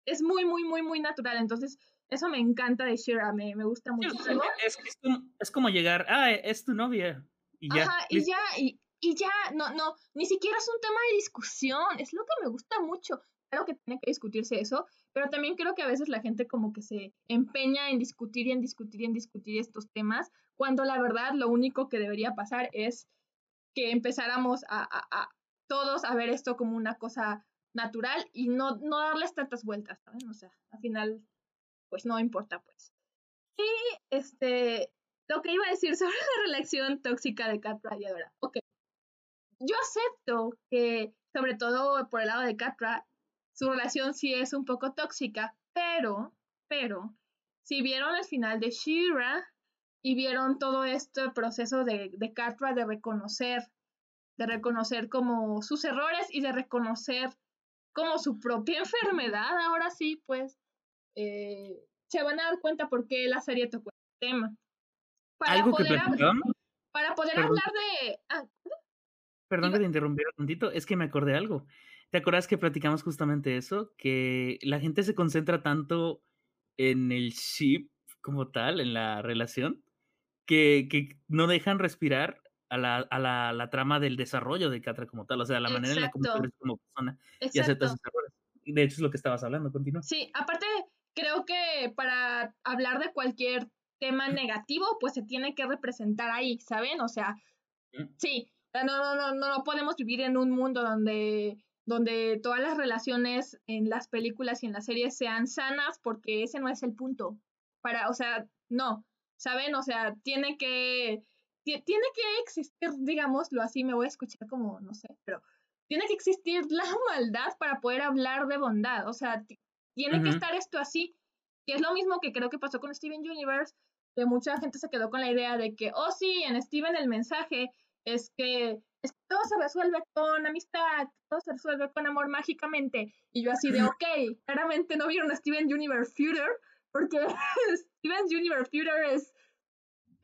es, muy, muy, muy, muy natural, entonces eso me encanta de Shira, me, me gusta muchísimo. Es, es, como, es como llegar, ah, es tu novia, y ya. Ajá, y ya, y, y ya, no, no, ni siquiera es un tema de discusión, es lo que me gusta mucho. Claro que tiene que discutirse eso, pero también creo que a veces la gente como que se empeña en discutir y en discutir y en discutir estos temas, cuando la verdad lo único que debería pasar es que empezáramos a, a, a todos a ver esto como una cosa natural y no, no darles tantas vueltas, ¿saben? O sea, al final, pues no importa, pues. Y este, lo que iba a decir sobre la relación tóxica de Catra y Adora. Ok. Yo acepto que, sobre todo por el lado de Catra, su relación sí es un poco tóxica, pero, pero, si vieron el final de Shira y vieron todo este proceso de, de Catra de reconocer, de reconocer como sus errores y de reconocer como su propia enfermedad, ahora sí, pues, eh, se van a dar cuenta por qué la serie tocó el tema. Para ¿Algo poder que hablar, Para poder hablar de... Ah, Perdón que te interrumpiera un tantito, es que me acordé de algo. ¿Te acuerdas que platicamos justamente eso? Que la gente se concentra tanto en el ship como tal, en la relación, que, que no dejan respirar a la, a la, la, trama del desarrollo de Catra como tal, o sea, la manera en la que como persona y acepta sus errores. De hecho, es lo que estabas hablando, continúa. Sí, aparte, creo que para hablar de cualquier tema negativo, pues se tiene que representar ahí, ¿saben? O sea, sí, no, no, no, no, no podemos vivir en un mundo donde donde todas las relaciones en las películas y en las series sean sanas, porque ese no es el punto. Para, o sea, no, ¿saben? O sea, tiene que, tiene que existir, digámoslo así, me voy a escuchar como, no sé, pero tiene que existir la maldad para poder hablar de bondad. O sea, tiene que estar esto así. Y es lo mismo que creo que pasó con Steven Universe, que mucha gente se quedó con la idea de que, oh sí, en Steven el mensaje es que todo se resuelve con amistad, todo se resuelve con amor mágicamente. Y yo así de, ok, claramente no vieron a Steven Universe Future, porque Steven Universe Future es...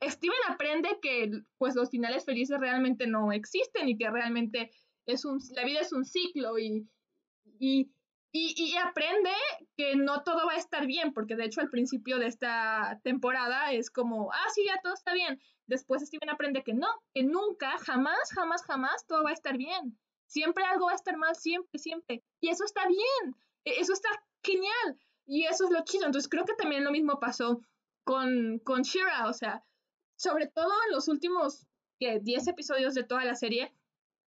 Steven aprende que pues los finales felices realmente no existen y que realmente es un, la vida es un ciclo y, y, y, aprende que no todo va a estar bien, porque de hecho al principio de esta temporada es como, ah, sí, ya todo está bien, Después Steven aprende que no, que nunca, jamás, jamás, jamás todo va a estar bien. Siempre algo va a estar mal, siempre, siempre. Y eso está bien, e, eso está genial. Y eso es lo chido. Entonces creo que también lo mismo pasó con, con Shira, o sea, sobre todo en los últimos que 10 episodios de toda la serie,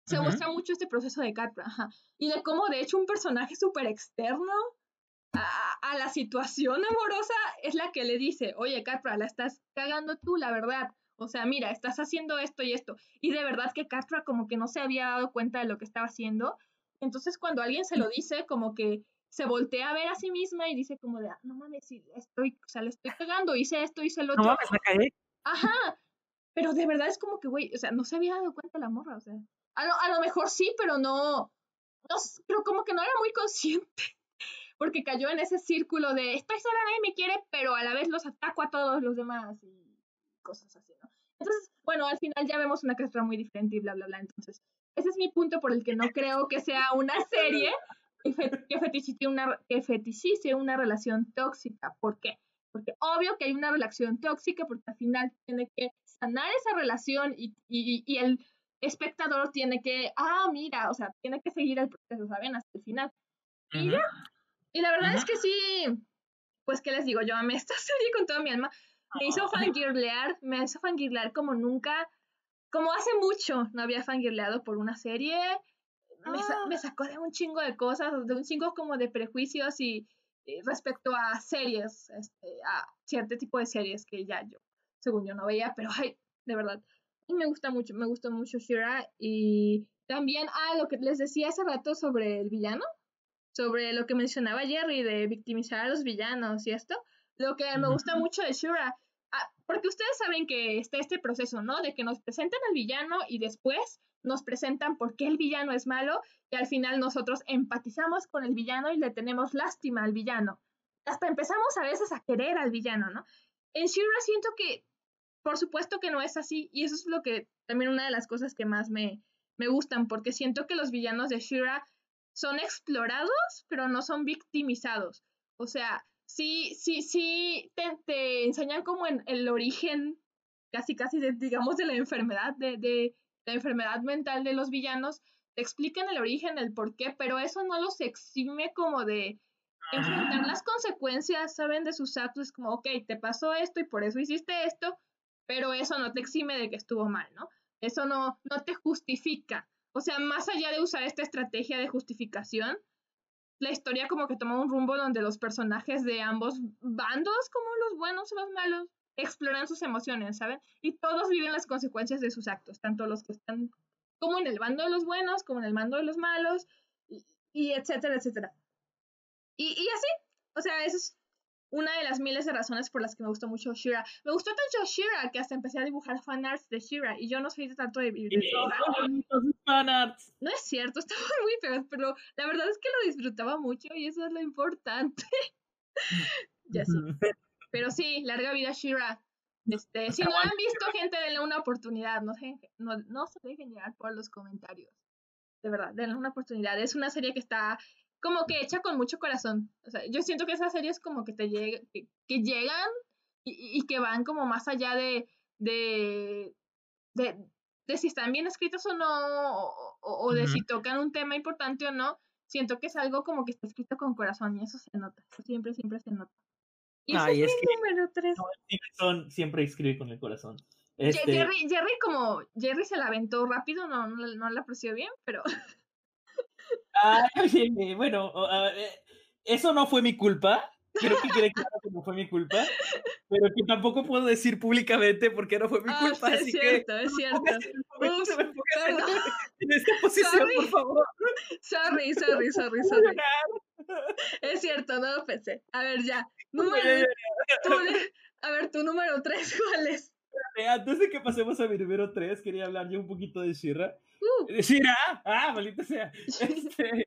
se muestra mucho este proceso de Catra, y de cómo de hecho un personaje súper externo a, a, la situación amorosa es la que le dice, oye Catra, la estás cagando tú, la verdad, o sea, mira, estás haciendo esto y esto. Y de verdad que Catra como que no se había dado cuenta de lo que estaba haciendo. Entonces cuando alguien se lo dice, como que se voltea a ver a sí misma y dice como de, ah, no mames, estoy, o sea, le estoy pegando, hice esto, hice lo otro. No mames, me caí. Ajá. Pero de verdad es como que, güey, o sea, no se había dado cuenta la morra, o sea. A lo, a lo mejor sí, pero no, no, pero como que no era muy consciente. Porque cayó en ese círculo de, estoy sola, nadie me quiere, pero a la vez los ataco a todos los demás y cosas así, ¿no? Entonces, bueno, al final ya vemos una castra muy diferente y bla, bla, bla. Entonces, ese es mi punto por el que no creo que sea una serie que, fetichice, una, que fetichice una relación tóxica. ¿Por qué? Porque obvio que hay una relación tóxica porque al final tiene que sanar esa relación y, y, y el espectador tiene que, ah, mira, o sea, tiene que seguir el proceso, ¿saben? Hasta el final. Y ya. Y la verdad es que sí, pues, ¿qué les digo? Yo amé esta serie con toda mi alma me hizo fangirlear, me hizo fangirlear como nunca, como hace mucho no había fangirleado por una serie. Me, ah. me, sacó de un chingo de cosas, de un chingo como de prejuicios y, respecto a series, este, a cierto tipo de series que ya yo, según yo, no veía, pero ay, de verdad. Y me gusta mucho, me gustó mucho Shira y también, ah, lo que les decía hace rato sobre el villano, sobre lo que mencionaba Jerry de victimizar a los villanos y esto. Lo que me gusta mucho de Shura Ah, porque ustedes saben que está este proceso, ¿no? De que nos presentan al villano y después nos presentan por qué el villano es malo y al final nosotros empatizamos con el villano y le tenemos lástima al villano. Hasta empezamos a veces a querer al villano, ¿no? En Shira siento que, por supuesto que no es así y eso es lo que también una de las cosas que más me, me gustan porque siento que los villanos de Shira son explorados pero no son victimizados. O sea, sí, sí, sí, te, enseñan como en el origen, casi, casi, de, digamos, de la enfermedad, de, de la enfermedad mental de los villanos, te explican el origen, el por qué, pero eso no los exime como de enfrentar las consecuencias, ¿saben? De sus actos, es como, ok, te pasó esto y por eso hiciste esto, pero eso no te exime de que estuvo mal, ¿no? Eso no, no te justifica. O sea, más allá de usar esta estrategia de justificación, la historia como que toma un rumbo donde los personajes de ambos bandos, como los buenos o los malos, exploran sus emociones, ¿saben? Y todos viven las consecuencias de sus actos, tanto los que están como en el bando de los buenos, como en el bando de los malos, y, etcétera, etcétera. Y, y así, o sea, eso es una de las miles de razones por las que me gustó mucho Shira. Me gustó tanto Shira que hasta empecé a dibujar fanarts de Shira y yo no soy de tanto de, de No es cierto, estaba muy feos, pero la verdad es que lo disfrutaba mucho y eso es lo importante. ya sí. Pero sí, larga vida Shira. Este, si no han visto, gente, denle una oportunidad. No se, no, no se dejen llegar por los comentarios. De verdad, denle una oportunidad. Es una serie que está como que hecha con mucho corazón. O sea, yo siento que esas series como que te llega, que, llegan y, y, que van como más allá de, de, de, de si están bien escritos o no, o, de si tocan un tema importante o no, siento que es algo como que está escrito con corazón y eso se nota, siempre, siempre se nota. Y Ay, es, que número tres. son, siempre escribe con el corazón. Este... Jerry, Jerry, como Jerry se la aventó rápido, no, no, la apreció bien, pero... Ay, bueno, eso no fue mi culpa, Creo que quede claro que no fue mi culpa, pero que tampoco puedo decir públicamente porque no fue mi ah, culpa. es cierto, es cierto. en esta posición, por favor. Sorry, sorry, sorry, sorry. Es cierto, no lo pensé. A ver, ya. Número, a ver, tu número 3, ¿cuál es? Antes de que pasemos a mi número 3, quería hablar yo un poquito de Shira. Uh. Shira, ah, maldita sea. Este,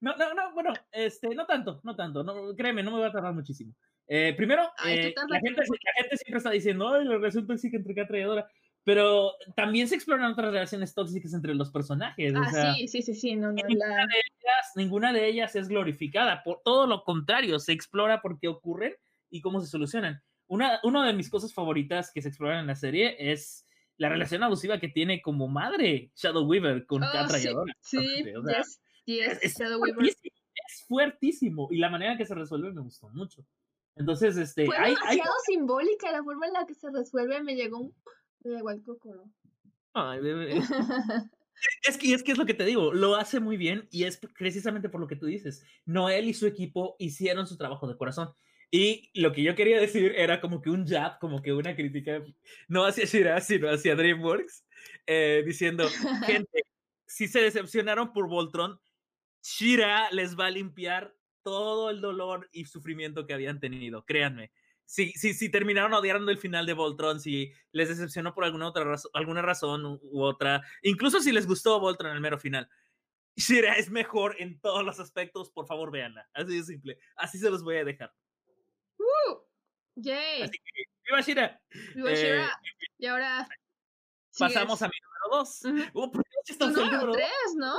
no, no, no, bueno, este, no tanto, no tanto, no, créeme, no me va a tardar muchísimo. Eh, primero, eh, la, gente, la, gente, siempre está diciendo, ay, la relación tóxica entre cada traidora, pero también se exploran otras relaciones tóxicas entre los personajes. Ah, o sea, sí, sí, sí, sí, no, no, ninguna, de ellas, ninguna de ellas es glorificada, por todo lo contrario, se explora por qué ocurren y cómo se solucionan. Una, una de mis cosas favoritas que se exploran en la serie es la relación abusiva que tiene como madre Shadow Weaver con oh. Sí, sí es, fuertísimo y la manera en que se resuelve me gustó mucho. Entonces, este. Fue demasiado simbólica la forma en la que se resuelve, me llegó, me llegó el cocoro. Ay, bebé. es que, es que es lo que te digo, lo hace muy bien y es precisamente por lo que tú dices. Noel y su equipo hicieron su trabajo de corazón. Y lo que yo quería decir era como que un jab, como que una crítica, no hacia Shira, sino hacia DreamWorks, eh, diciendo, gente, si se decepcionaron por Voltron, Shira les va a limpiar todo el dolor y sufrimiento que habían tenido, créanme. Si, si, si terminaron odiando el final de Voltron, si les decepcionó por alguna otra razón, alguna razón u, otra, incluso si les gustó Voltron en el mero final, Shira es mejor en todos los aspectos, por favor véanla. Así de simple. Así se los voy a dejar. ¡Yay! Así que, ¡viva Shira! ¡Viva Shira! Eh, y ahora... Pasamos a mi número 2. Uh, número 3, ¿no?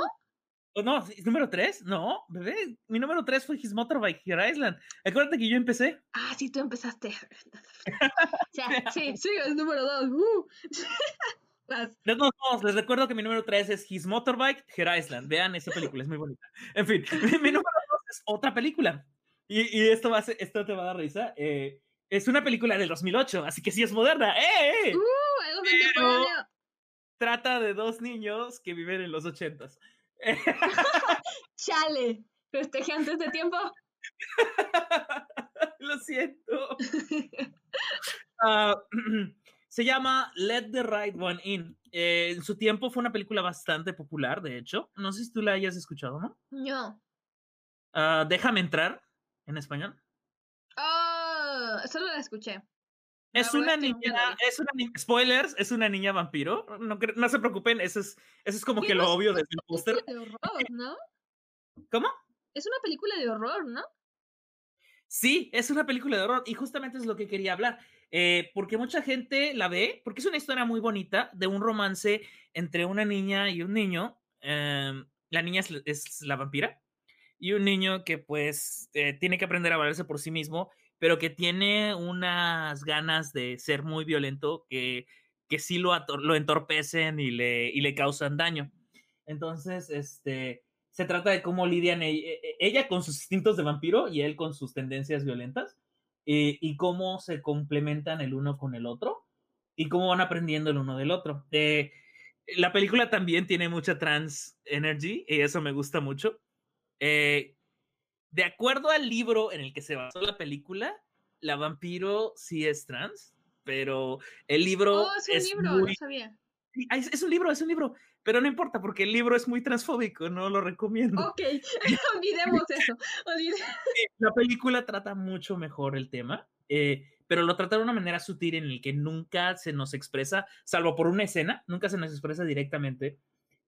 Oh, no, número 3, no, bebé, mi número 3 fue His Motorbike Here Island. Acuérdate que yo empecé. Ah, sí, tú empezaste. sí, sí, es número 2. Uh. les recuerdo que mi número 3 es His Motorbike Here Island. Vean esa película, es muy bonita. En fin, mi, número 2 es otra película. Y, y esto, va a ser, esto te va a dar risa. Eh, es una película del 2008, así que sí es moderna. ¡Eh! ¡Uh! Algo Pero trata de dos niños que viven en los ochentas. Chale, festejé antes de tiempo. Lo siento. Ah, se llama Let the Right One In. Eh, en su tiempo fue una película bastante popular, de hecho. No sé si tú la hayas escuchado, ¿no? No. Ah, Déjame entrar, en español. Oh, solo la escuché. Es una niña, es una niña, spoilers, es una niña vampiro. No, no se preocupen, eso es, eso es como que lo obvio desde el póster. de horror, ¿no? ¿Cómo? Es una película de horror, ¿no? Sí, es una película de horror y justamente es lo que quería hablar. Eh, porque mucha gente la ve, porque es una historia muy bonita de un romance entre una niña y un niño. Em, la niña es, la vampira y un niño que pues eh, tiene que aprender a valerse por sí mismo pero que tiene unas ganas de ser muy violento que, que sí lo, lo entorpecen y le, y le causan daño. Entonces, este, se trata de cómo lidian e, e, e, ella, con sus instintos de vampiro y él con sus tendencias violentas eh, y cómo se complementan el uno con el otro y cómo van aprendiendo el uno del otro. Eh, la película también tiene mucha trans energy y eso me gusta mucho. Eh, de acuerdo al libro en el que se basó la película, la vampiro sí es trans, pero el libro oh, es un libro, no sabía. Es, un libro, es un libro, pero no importa porque el libro es muy transfóbico, no lo recomiendo. Ok, olvidemos eso. La película trata mucho mejor el tema, eh, pero lo trata de una manera sutil en el que nunca se nos expresa, salvo por una escena, nunca se nos expresa directamente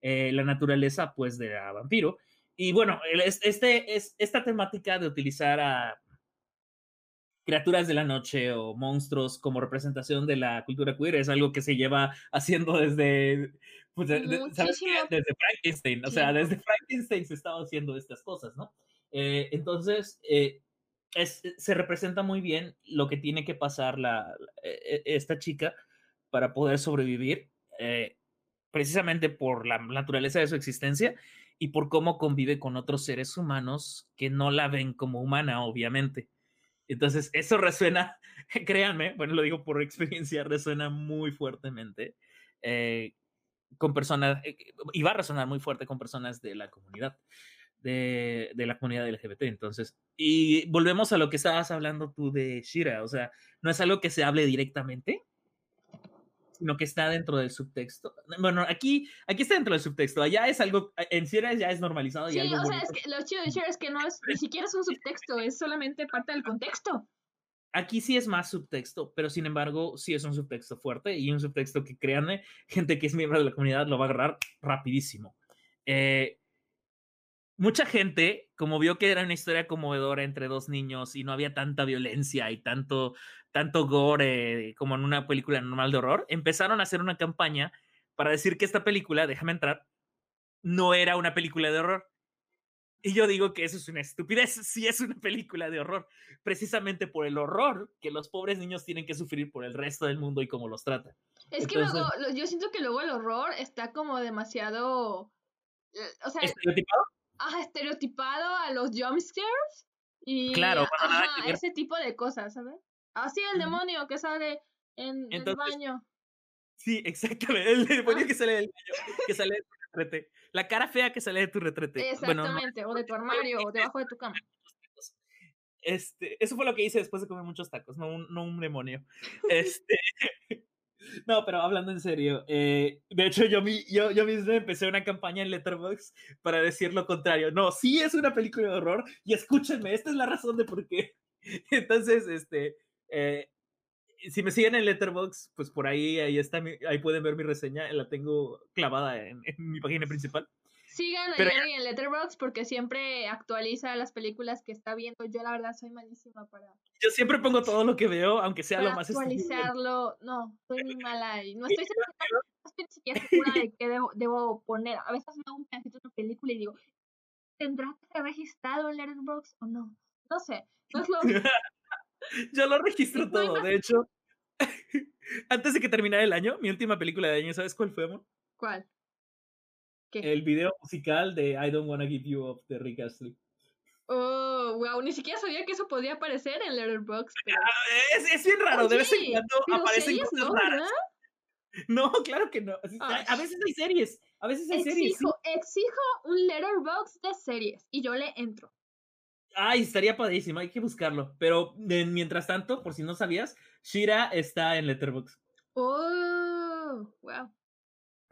eh, la naturaleza pues de la vampiro y bueno, este, es, esta temática de utilizar a, criaturas de la noche o monstruos como representación de la cultura queer es algo que se lleva haciendo desde, pues, desde Frankenstein. O sea, desde Frankenstein se estaba haciendo estas cosas, ¿no? Eh, entonces, eh, es, se representa muy bien lo que tiene que pasar la, e, e, esta chica para poder sobrevivir, eh, precisamente por la naturaleza de su existencia y por cómo convive con otros seres humanos que no la ven como humana, obviamente. Entonces, eso resuena, créanme, bueno, lo digo por experiencia, resuena muy fuertemente eh, con personas, eh, y va a resonar muy fuerte con personas de la comunidad, de, de, la comunidad LGBT. Entonces, y volvemos a lo que estabas hablando tú de Shira, o sea, no es algo que se hable directamente, sino que está dentro del subtexto. Bueno, aquí, aquí está dentro del subtexto, allá es algo, en Sierra ya es normalizado. Sí, o sea, es que lo chido de Sierra es que no es, ni siquiera es un subtexto, es solamente parte del contexto. Aquí sí es más subtexto, pero sin embargo sí es un subtexto fuerte y un subtexto que, créanme, gente que es miembro de la comunidad lo va a agarrar rapidísimo. Eh, mucha gente, como vio que era una historia conmovedora entre dos niños y no había tanta violencia y tanto tanto gore como en una película normal de horror, empezaron a hacer una campaña para decir que esta película, déjame entrar, no era una película de horror. Y yo digo que eso es una estupidez, sí es una película de horror, precisamente por el horror que los pobres niños tienen que sufrir por el resto del mundo y cómo los trata. Es que luego, yo siento que luego el horror está como demasiado... Eh, o sea, ¿Estereotipado? Ajá, estereotipado a los jumpscares. Y claro, ese tipo de cosas, ¿sabes? Así el demonio que sale en el baño. Sí, exactamente. El demonio que sale del baño, que sale de tu retrete. La cara fea que sale de tu retrete. Exactamente, o de tu armario, o debajo de tu cama. Este, eso fue lo que hice después de comer muchos tacos, no un, no un demonio. Este, no, pero hablando en serio, eh, de hecho yo, mi, yo, yo mismo empecé una campaña en Letterboxd para decir lo contrario. No, sí es una película de horror y escúchenme, esta es la razón de por qué. Entonces, este, eh, si me siguen en Letterboxd, pues por ahí, ahí está, ahí pueden ver mi reseña, la tengo clavada en, mi página principal. Sigan a en Letterboxd porque siempre actualiza las películas que está viendo. Yo la verdad soy malísima para. Yo siempre pongo todo lo que veo, aunque sea lo más actualizarlo. No, soy muy mala y no estoy siquiera segura de qué debo, poner. A veces me hago un pedacito de una película y digo, ¿tendrá que ser registrado en Letterboxd o no? No sé. No es lo Yo lo registro todo. De hecho, antes de que terminara el año, mi última película de año, ¿sabes cuál fue, amor? ¿Cuál? ¿Qué? El video musical de I Don't Wanna Give You Up de Rick Astley. Oh, wow, ni siquiera sabía que eso podía aparecer en Letterboxd. Es, es, bien raro, de vez en cuando aparecen cosas no, raras. No, claro que no. A veces hay series, a veces hay series. Exijo un Letterboxd de series y yo le entro. Ay, estaría padrísimo, hay que buscarlo. Pero mientras tanto, por si no sabías, Shira está en Letterboxd. Oh, wow.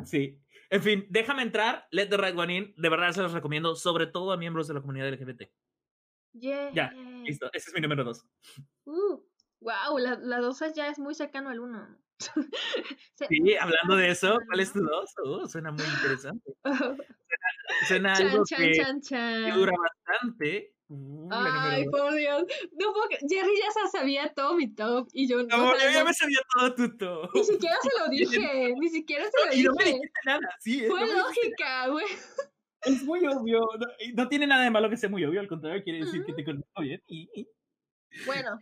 Sí. En fin, déjame entrar. Let the Right One In. De verdad se los recomiendo, sobre todo a miembros de la comunidad LGBT. Yeah. Ya, listo. Ese es mi número dos. Uh, wow, la, la dos ya es muy cercano al uno. sí, hablando de eso, ¿cuál es tu dos? Uh, suena muy interesante. Suena, algo que dura bastante Uh, Ay, por Dios. No Jerry ya sabía todo mi top y yo no. yo ya me sabía todo tu top. Ni siquiera se lo dije. ni siquiera se lo dije. No me dijiste nada, sí. Fue lógica, güey. Es muy obvio. No, tiene nada de malo que sea muy obvio, al contrario, quiere decir que te conozco bien. Bueno,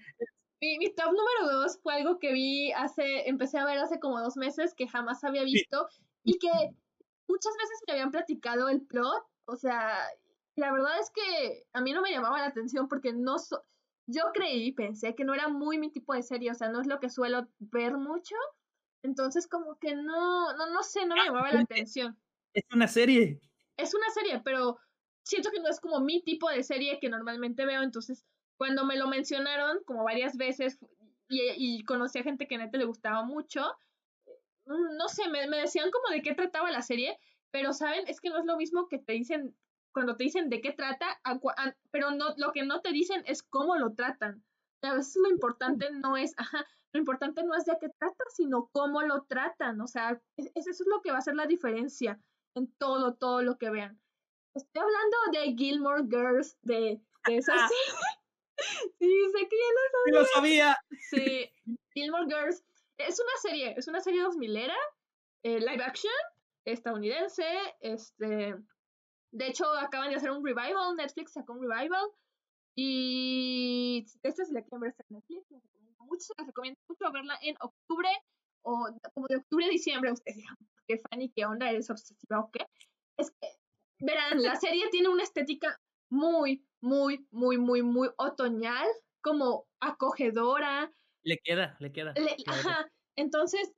mi, mi, top número dos fue algo que vi hace, empecé a ver hace como dos meses, que jamás había visto y que muchas veces me habían platicado el plot, o sea, la verdad es que a mí no me llamaba la atención porque no yo creí, pensé que no era muy mi tipo de serie, o sea, no es lo que suelo ver mucho. Entonces como que no, no, no sé, no me llamaba la atención. Es una serie. Es una serie, pero siento que no es como mi tipo de serie que normalmente veo, entonces cuando me lo mencionaron como varias veces y, y conocí a gente que neta le gustaba mucho, mm, no sé, me, me decían como de qué trataba la serie, pero saben, es que no es lo mismo que te dicen cuando te dicen de qué trata, pero no, lo que no te dicen es cómo lo tratan. A veces lo importante no es, ajá, lo importante no es de qué trata, sino cómo lo tratan. O sea, eso es lo que va a hacer la diferencia en todo, todo lo que vean. Estoy hablando de Gilmore Girls, de, de esa Sí, sé que ya lo sabía. lo sabía. Sí, Gilmore Girls. Es una serie, es una serie 2000 era, eh, live action, estadounidense. Este, de hecho, acaban de hacer un revival, Netflix sacó un revival. Y esta es la que ver en Netflix, les recomiendo mucho, les recomiendo mucho verla en octubre o como de octubre a diciembre. Ustedes digan, ¿qué Fanny, qué onda? ¿Eres obsesiva o qué? Es que, verán, la serie tiene una estética muy, muy, muy, muy, muy otoñal, como acogedora. Le queda, le queda. ajá. Entonces,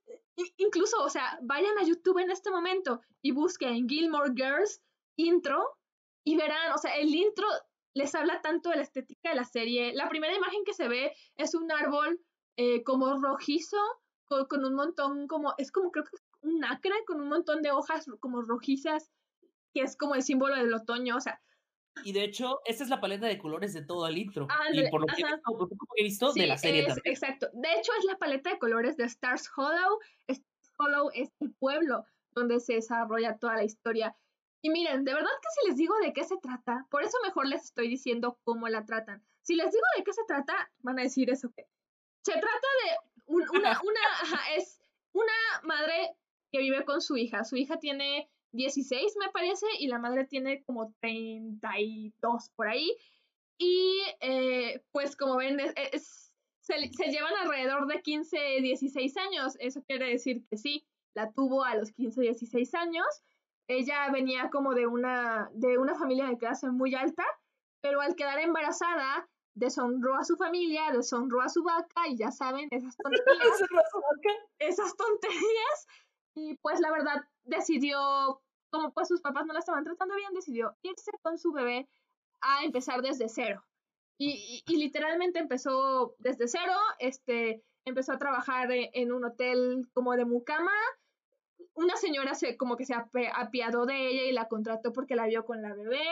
incluso, o sea, vayan a YouTube en este momento y busquen Gilmore Girls intro y verán, o sea, el intro les habla tanto de la estética de la serie. La primera imagen que se ve es un árbol eh, como rojizo, con, con, un montón como, es como creo que es un acre con un montón de hojas como rojizas, que es como el símbolo del otoño, o sea, y de hecho, esta es la paleta de colores de todo el intro. y por lo que he visto, de la serie también. Exacto. De hecho, es la paleta de colores de Stars Hollow. Stars Hollow es el pueblo donde se desarrolla toda la historia. Y miren, de verdad que si les digo de qué se trata, por eso mejor les estoy diciendo cómo la tratan. Si les digo de qué se trata, van a decir eso que. Se trata de una, una, es una madre que vive con su hija. Su hija tiene 16, me parece, y la madre tiene como 32 por ahí. Y eh, pues como ven, se, se, llevan alrededor de 15, 16 años. Eso quiere decir que sí, la tuvo a los 15, 16 años. Ella venía como de una, de una familia de clase muy alta, pero al quedar embarazada, deshonró a su familia, deshonró a su vaca y ya saben, esas tonterías. esas tonterías y pues la verdad decidió, como pues sus papás no la estaban tratando bien, decidió irse con su bebé a empezar desde cero. Y, y, literalmente empezó desde cero, este, empezó a trabajar e, en un hotel como de mucama. Una señora se, como que se apiadó de ella y la contrató porque la vio con la bebé.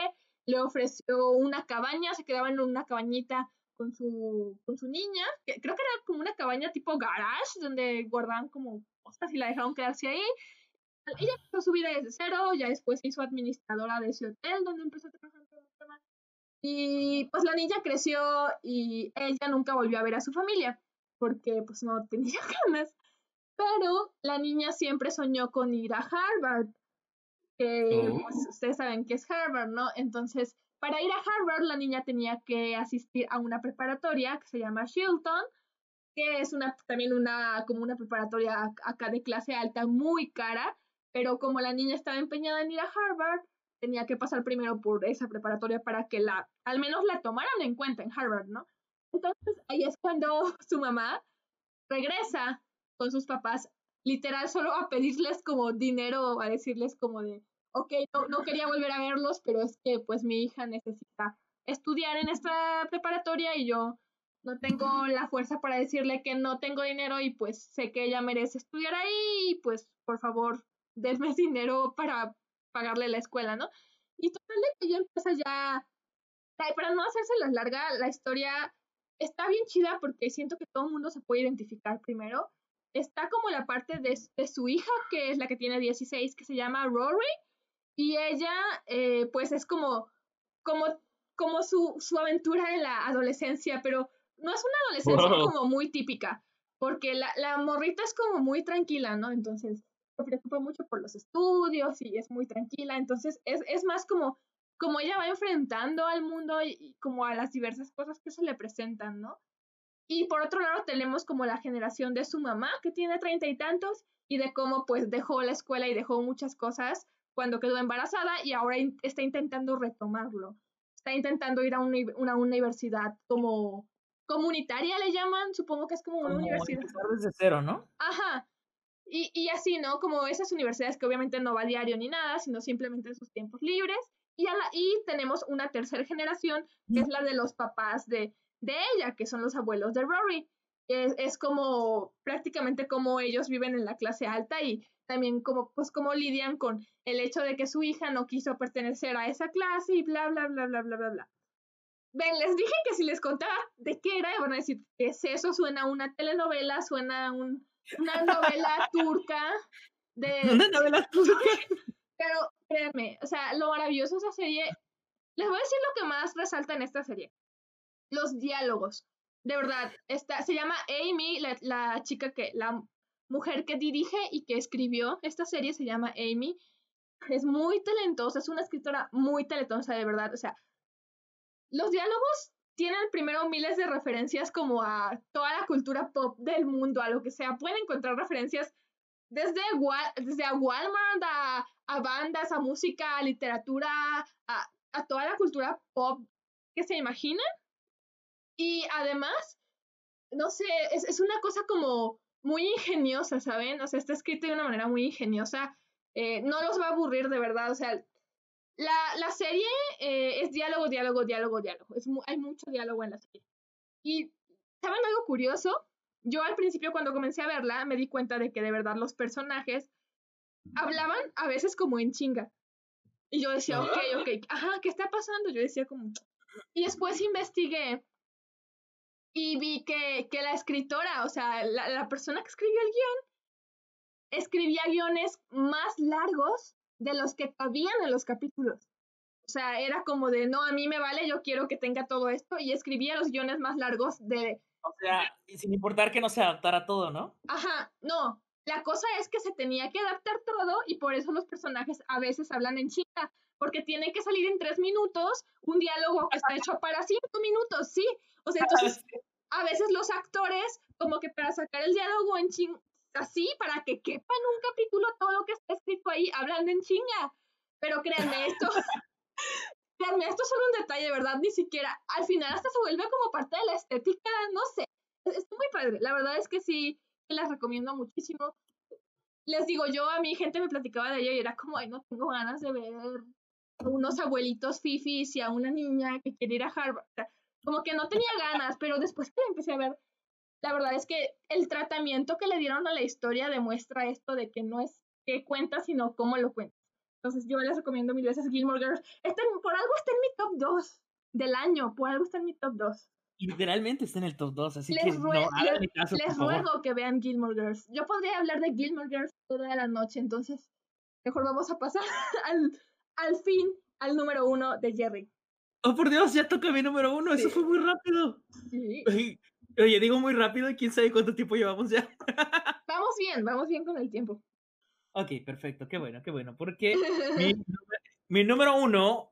Le ofreció una cabaña, se quedaba en una cabañita con su, con su niña, que creo que era como una cabaña tipo garage, donde guardaban como cosas y la dejaron quedarse ahí. Ella empezó su vida desde cero, ya después se hizo administradora de ese hotel donde empezó a trabajar tema. Y pues la niña creció y ella nunca volvió a ver a su familia, porque pues no tenía ganas. Pero la niña siempre soñó con ir a Harvard, que oh. pues ustedes saben que es Harvard, ¿no? Entonces para ir a Harvard, la niña tenía que asistir a una preparatoria que se llama Shilton, que es una, también una, como una preparatoria acá de clase alta muy cara, pero como la niña estaba empeñada en ir a Harvard, tenía que pasar primero por esa preparatoria para que la, al menos la tomaran en cuenta en Harvard, ¿no? Entonces ahí es cuando su mamá regresa con sus papás, literal solo a pedirles como dinero, a decirles como de, ok, no, quería volver a verlos, pero es que pues mi hija necesita estudiar en esta preparatoria y yo no tengo la fuerza para decirle que no tengo dinero y pues sé que ella merece estudiar ahí y pues por favor denme dinero para pagarle la escuela, ¿no? Y total que ya empieza ya, para no hacerse las larga, la historia está bien chida porque siento que todo el mundo se puede identificar primero. Está como la parte de, de su hija, que es la que tiene 16, que se llama Rory, y ella, eh, pues es como, como, como su, su aventura en la adolescencia, pero no es una adolescencia como muy típica, porque la, la morrita es como muy tranquila, ¿no? Entonces, se preocupa mucho por los estudios y es muy tranquila, entonces es, es más como, como ella va enfrentando al mundo y, como a las diversas cosas que se le presentan, ¿no? Y por otro lado tenemos como la generación de su mamá, que tiene treinta y tantos, y de cómo pues dejó la escuela y dejó muchas cosas cuando quedó embarazada y ahora está intentando retomarlo. Está intentando ir a una, universidad como comunitaria, le llaman, supongo que es como una universidad. desde cero, ¿no? Ajá. Y, y así, ¿no? Como esas universidades que obviamente no va a diario ni nada, sino simplemente en sus tiempos libres. Y, a la, y tenemos una tercera generación, que es la de los papás de, de ella, que son los abuelos de Rory. Es, es como prácticamente como ellos viven en la clase alta y también como, pues, cómo lidian con el hecho de que su hija no quiso pertenecer a esa clase y bla, bla, bla, bla, bla, bla, bla. Ven, les dije que si les contaba de qué era, van a decir, ¿qué es eso? Suena a una telenovela, suena a un, una novela turca. De... Una novela turca. Pero créanme, o sea, lo maravilloso de esa serie, les voy a decir lo que más resalta en esta serie. Los diálogos. De verdad, esta, se llama Amy, la, la chica que, la mujer que dirige y que escribió esta serie se llama Amy. Es muy talentosa, es una escritora muy talentosa, de verdad. O sea, los diálogos tienen primero miles de referencias como a toda la cultura pop del mundo, a lo que sea. Pueden encontrar referencias desde, desde a Walmart, a, a, bandas, a música, a literatura, a, a toda la cultura pop que se imaginan. Y además, no sé, es, es una cosa como muy ingeniosa, ¿saben? O sea, está escrito de una manera muy ingeniosa. Eh, no los va a aburrir de verdad. O sea, la, la serie eh, es diálogo, diálogo, diálogo, diálogo. Es hay mucho diálogo en la serie. Y, ¿saben algo curioso? Yo al principio cuando comencé a verla me di cuenta de que de verdad los personajes hablaban a veces como en chinga. Y yo decía, ok, ok, ajá, ¿qué está pasando? Yo decía como... Y después investigué y vi que, que la escritora, o sea, la, la persona que escribió el guion, escribía guiones más largos de los que cabían en los capítulos. O sea, era como de, no, a mí me vale, yo quiero que tenga todo esto, y escribía los guiones más largos de... O sea, sin importar que no se adaptara todo, ¿no? Ajá, no. La cosa es que se tenía que adaptar todo y por eso los personajes a veces hablan en chica, porque tiene que salir en tres minutos un diálogo que está hecho para cinco minutos, sí. O sea, entonces, a veces los actores, como que para sacar el diálogo en ching así, para que quepa en un capítulo todo lo que está escrito ahí, hablando en chinga. Pero créanme, esto, créanme, esto es solo un detalle, ¿verdad? Ni siquiera, al final hasta se vuelve como parte de la estética, no sé. Es, muy padre, la verdad es que sí, las recomiendo muchísimo. Les digo, yo a mi gente me platicaba de ella y era como, ay, no tengo ganas de ver unos abuelitos fifis y a una niña que quiere ir a Harvard. Como que no tenía ganas, pero después que empecé a ver, la verdad es que el tratamiento que le dieron a la historia demuestra esto de que no es que cuenta, sino cómo lo cuenta. Entonces yo les recomiendo mil veces Gilmore Girls. Este, por algo está en mi top 2 del año, por algo está en mi top 2. Literalmente está en el top 2, así que no, les, caso, les ruego que vean Gilmore Girls. Yo podría hablar de Gilmore Girls toda la noche, entonces mejor vamos a pasar al, al fin al número uno de Jerry. Oh, por Dios, ya toca mi número uno. Eso fue muy rápido. Oye, digo muy rápido y quién sabe cuánto tiempo llevamos ya. vamos bien, vamos bien con el tiempo. Ok, perfecto. Qué bueno, qué bueno. Porque mi, mi, número uno,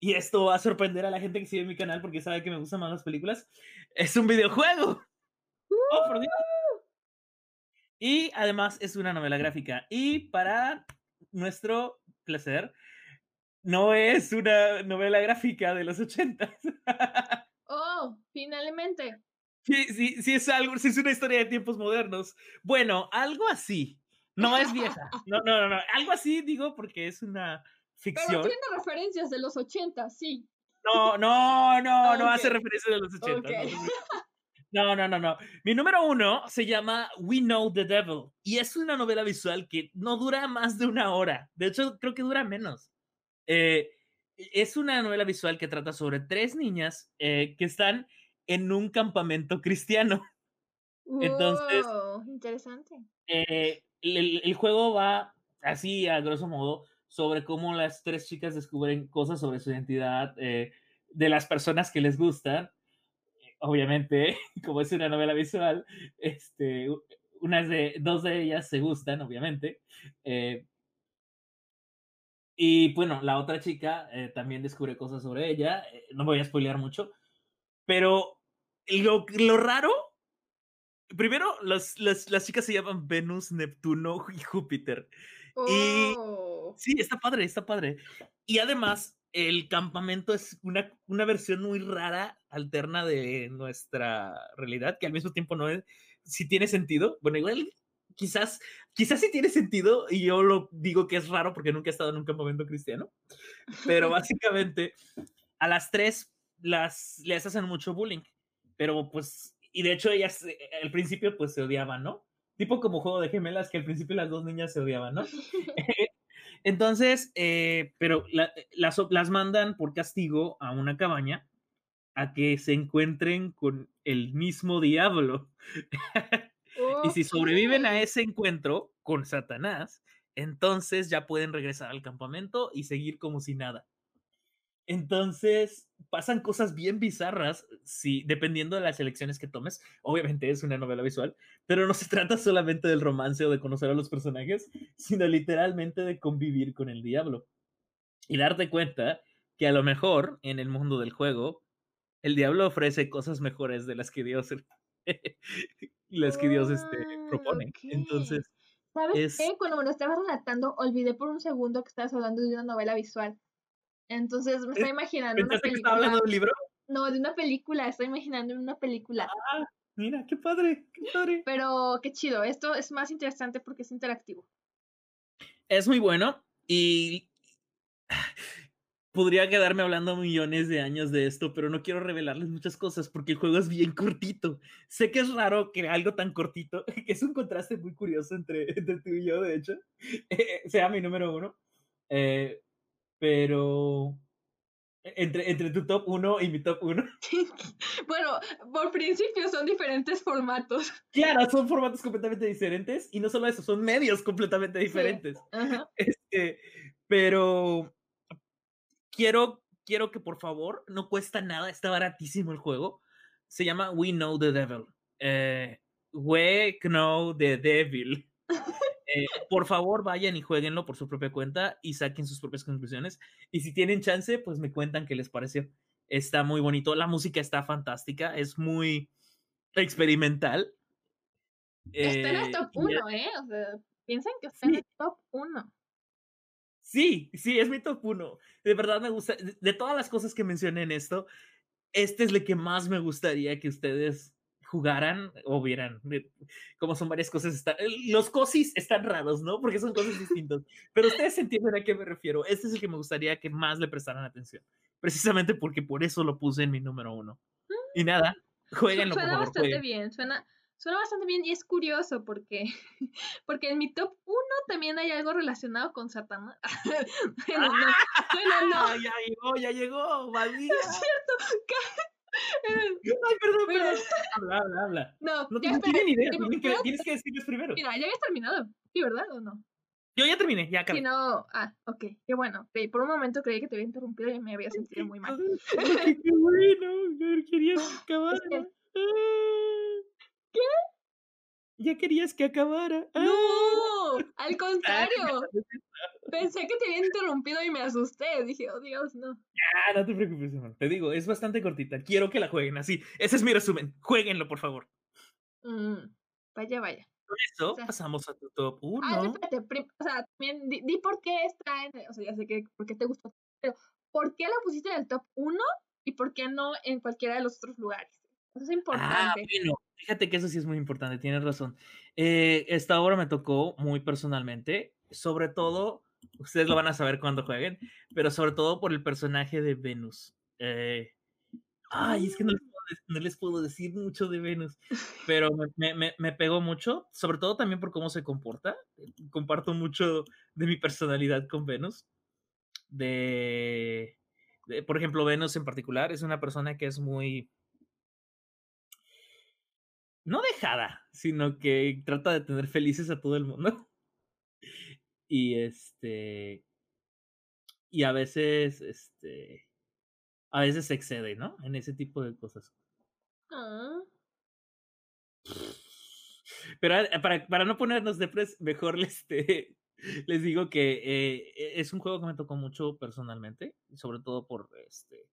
y esto va a sorprender a la gente que sigue mi canal porque sabe que me gustan más las películas, es un videojuego. Oh, por Dios. Y además es una novela gráfica. Y para nuestro placer, no es una novela gráfica de los ochentas. oh, finalmente. Sí, sí, sí es algo, sí es una historia de tiempos modernos. Bueno, algo así. No es vieja. No, no, no, no. Algo así digo porque es una ficción. Pero tiene referencias de los ochentas, sí. No, no, no, no hace referencias de los ochentas. No, no, no, no. Mi número uno se llama We Know the Devil y es una novela visual que no dura más de una hora. De hecho, creo que dura menos. Eh, es una novela visual que trata sobre tres niñas eh, que están en un campamento cristiano. Entonces, interesante. Eh, el, juego va así, a grosso modo, sobre cómo las tres chicas descubren cosas sobre su identidad, de las personas que les gustan. Obviamente, como es una novela visual, este, unas de, dos de ellas se gustan, obviamente. Y bueno, la otra chica eh, también descubre cosas sobre ella. Eh, no voy a spoilear mucho. Pero lo, lo raro. Primero, las, las, las, chicas se llaman Venus, Neptuno y Júpiter. Y oh. sí, está padre, está padre. Y además, el campamento es una, una versión muy rara, alterna de nuestra realidad, que al mismo tiempo no es, si tiene sentido. Bueno, igual quizás, quizás sí tiene sentido y yo lo digo que es raro porque nunca he estado en un campamento cristiano, pero básicamente a las tres las, les hacen mucho bullying, pero pues, y de hecho ellas eh, al principio pues se odiaban, ¿no? Tipo como juego de gemelas que al principio las dos niñas se odiaban, ¿no? Entonces, eh, pero las, las mandan por castigo a una cabaña a que se encuentren con el mismo diablo. Y si sobreviven a ese encuentro con Satanás, entonces ya pueden regresar al campamento y seguir como si nada. Entonces, pasan cosas bien bizarras, si, dependiendo de las elecciones que tomes. Obviamente es una novela visual, pero no se trata solamente del romance o de conocer a los personajes, sino literalmente de convivir con el diablo. Y darte cuenta que a lo mejor en el mundo del juego, el diablo ofrece cosas mejores de las que Dios, las que Dios este, Ah, propone. Entonces, ¿Sabes es- qué? Cuando me lo estabas relatando, olvidé por un segundo que estabas hablando de una novela visual. Entonces me estoy imaginando una ¿pensaste que película. estaba hablando de un libro? No, de una película, estoy imaginando una película. Mira, qué padre, qué padre. Pero qué chido, esto es más interesante porque es interactivo. Es muy bueno y podría quedarme hablando millones de años de esto, pero no quiero revelarles muchas cosas porque el juego es bien cortito. Sé que es raro que algo tan cortito, que es un contraste muy curioso entre, entre tú y yo, de hecho, eh, sea mi número uno, eh, pero entre, entre tu top uno y mi top uno. bueno, por principio son diferentes formatos. Claro, son formatos completamente diferentes y no solo eso, son medios completamente diferentes. Ajá. Este, pero quiero, quiero que por favor, no cuesta nada, está baratísimo el juego. Se llama We Know the Devil. Eh, We Know the Devil. Eh, por favor, vayan y jueguenlo por su propia cuenta y saquen sus propias conclusiones. Y si tienen chance, pues me cuentan qué les pareció. Está muy bonito, la música está fantástica, es muy experimental. Está en el Eh, top y 1, ¿eh? O sea, piensen que está en el top 1. Sí, sí, es mi top uno. De verdad me gusta. De, todas las cosas que mencioné en esto, este es el que más me gustaría que ustedes jugaran o vieran. Como son varias cosas. Los cosis están raros, ¿no? Porque son cosas distintas. Pero ustedes entienden a qué me refiero. Este es el que me gustaría que más le prestaran atención. Precisamente porque por eso lo puse en mi número uno. Y nada, jueguenlo, por Suena favor. bastante jueguen. bien, suena, suena bastante bien y es curioso porque, porque en mi top 1 también hay algo relacionado con Satanás. bueno, no, bueno, no. Ah, ya llegó, ya llegó, maldita. Es cierto. Ay, perdón, perdón. Habla, habla, habla. No, No, ya no tienen idea. digo, Tienen que, tienes que decirles primero. Mira, ya habías terminado. Sí, ¿verdad? ¿O no? Yo ya terminé, ya Si acabé. no, ah, ok, qué bueno. Por un momento creí que te había interrumpido y me había sentido muy mal. Qué, bueno, ya querías que acabara. Qué? Ah. Ya querías que acabara. Ah. ¡No! Al Ah, contrario. Pensé que te había interrumpido y me asusté. Dije, oh Dios, no. Ah, no te preocupes, hermano. Te digo, es bastante cortita. Quiero que la jueguen así. Ese es mi resumen. Jueguenlo, por favor. Mm, vaya, vaya. Con eso O sea- pasamos a tu top 1. Ah, espérate, o sea, también di, di por qué está en, o sea, ya sé que por qué te gustó, pero ¿por qué la pusiste en el top 1 y por qué no en cualquiera de los otros lugares? Eso es Ah, importante. bueno, fíjate que eso sí es muy importante, tienes razón. Eh, esta obra me tocó muy personalmente, sobre todo, ustedes lo van a saber cuando jueguen, pero sobre todo por el personaje de Venus. Eh, ay, es que no les, puedo, de- no les puedo decir mucho de Venus, pero me, me- me- me pegó mucho, sobre todo también por cómo se comporta. Comparto mucho de mi personalidad con Venus. De, de- por ejemplo, Venus en particular es una persona que es muy no dejada, sino que trata de tener felices a todo el mundo. Y este. Y a veces, este. A veces se excede, ¿no? En ese tipo de cosas. Ah, Pero ah, para, para no ponernos depres, mejor les, este, les digo que eh, es un juego que me tocó mucho personalmente, sobre todo por este.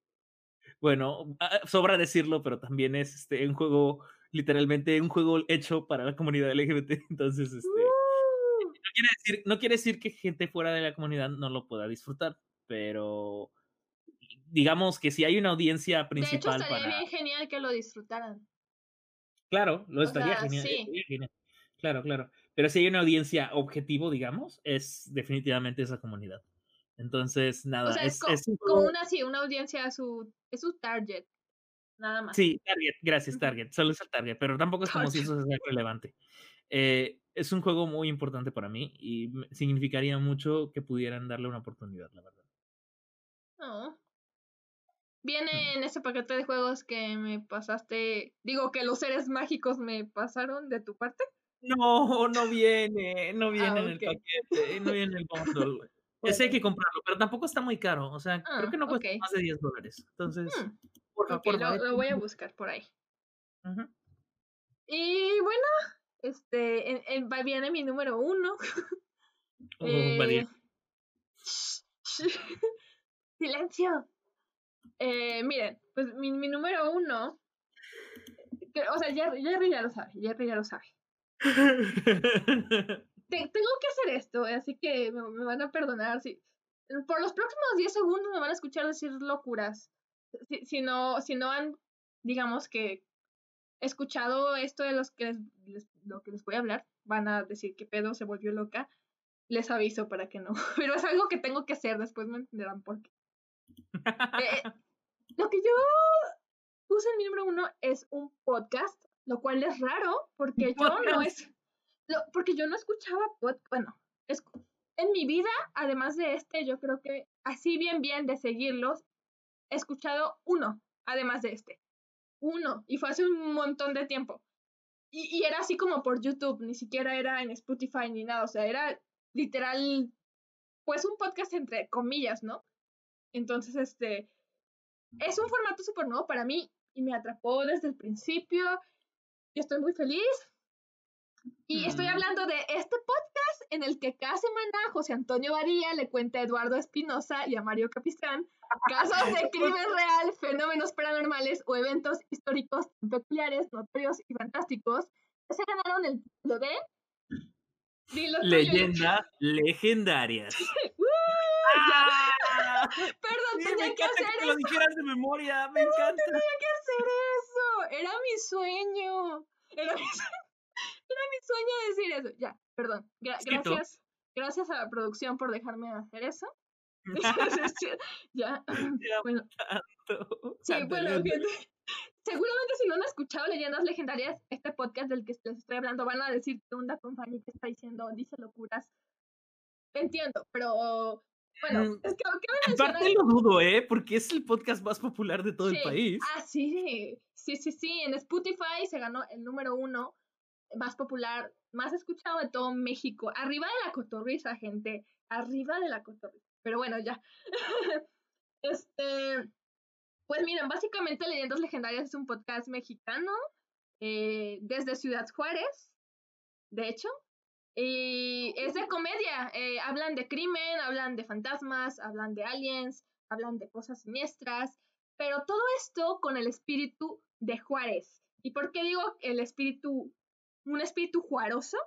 Bueno, ah, sobra decirlo, pero también es este, un juego, literalmente un juego hecho para la comunidad LGBT. Entonces, este. uh, no quiere decir, no quiere decir que gente fuera de la comunidad no lo pueda disfrutar, pero digamos que si hay una audiencia de hecho, principal estaría para. bien genial que lo disfrutaran. Claro, lo estaría sea, genial, sí. estaría genial. Claro, claro. Pero si hay una audiencia objetivo, digamos, es definitivamente esa comunidad. Entonces, nada, O sea, es, es, co- es un como una, sí, una audiencia, su, es su target. Nada más. Sí, Target, gracias. Target. Solo es el Target, pero tampoco es como si eso sea relevante. Eh, es un juego muy importante para mí y significaría mucho que pudieran darle una oportunidad, la verdad. No. Mm. Viene en ese paquete de juegos que me pasaste. Digo que los seres mágicos me pasaron de tu parte. No, no viene, no viene Ah, en el paquete, no viene en el bundle. Ese hay que comprarlo, pero tampoco está muy caro. O sea, creo Ah, que no cuesta ok. más de 10 dólares. Entonces, Hmm, por ok, lo, lo voy a buscar por ahí. Y bueno, este, en, en- va- viene mi número uno. Oh, Eh. Silencio. Eh, miren, pues mi, mi número uno, que- o sea, Jerry, Jerry ya lo sabe, Jerry ya lo sabe. Te- tengo que hacer esto, así que me, me van a perdonar. Si, por los próximos 10 segundos me van a escuchar decir locuras. Si, si no, si no han, digamos que, escuchado esto de los que les, les- lo que les voy a hablar, van a decir que pedo se volvió loca. Les aviso para que no. Pero es algo que tengo que hacer, después me entenderán por qué. Eh, lo que yo puse en mi número uno es un podcast, lo cual es raro porque yo no es. lo- porque yo no escuchaba podcast. Bueno, es, en mi vida, además de este, yo creo que así bien, bien de seguirlos, he escuchado uno, además de este. Uno. Y fue hace un montón de tiempo. Y, y era así como por YouTube, ni siquiera era en Spotify ni nada. O sea, era literal, pues un podcast entre comillas, ¿no? Entonces, este, es un formato súper nuevo para mí y me atrapó desde el principio. Yo estoy muy feliz. Y estoy hablando de este podcast en el que cada semana José Antonio Varía le cuenta a Eduardo Espinosa y a Mario Capistrán casos de crimen real, fenómenos paranormales o eventos históricos peculiares, notorios y fantásticos que se ganaron el título de. Leyendas legendarias. ¡Uh! ¡Ah! Perdón, Sí, tenía que hacer que te lo dijeras de memoria, me encanta. tenía que hacer eso. Era mi sueño. Era mi, sue- era mi sueño decir eso. Ya, perdón. Gra- gracias. Gracias a la producción por dejarme hacer eso. ya. Ya Bueno, tanto. sí, Tanta bueno, gente, seguramente si no han escuchado Leyendas Legendarias, este podcast del que les estoy hablando, van a decir qué onda con Fanny que está diciendo, dice locuras. Entiendo, pero bueno, Mm, es que ¿qué Aparte lo dudo, ¿eh? Porque es el podcast más popular de todo el Sí. país. Ah, sí, sí, sí, sí. En Spotify se ganó el número uno más popular, más escuchado de todo México. Arriba de la cotorriza, gente. Arriba de la cotorriza. Pero bueno, ya. este. Pues miren, básicamente Leyendas Legendarias es un podcast mexicano eh, desde Ciudad Juárez, de hecho. Y es de comedia. eh, hablan de crimen, hablan de fantasmas, hablan de aliens, hablan de cosas siniestras, pero todo esto con el espíritu de Juárez. ¿Y por qué digo el espíritu, un espíritu juaroso?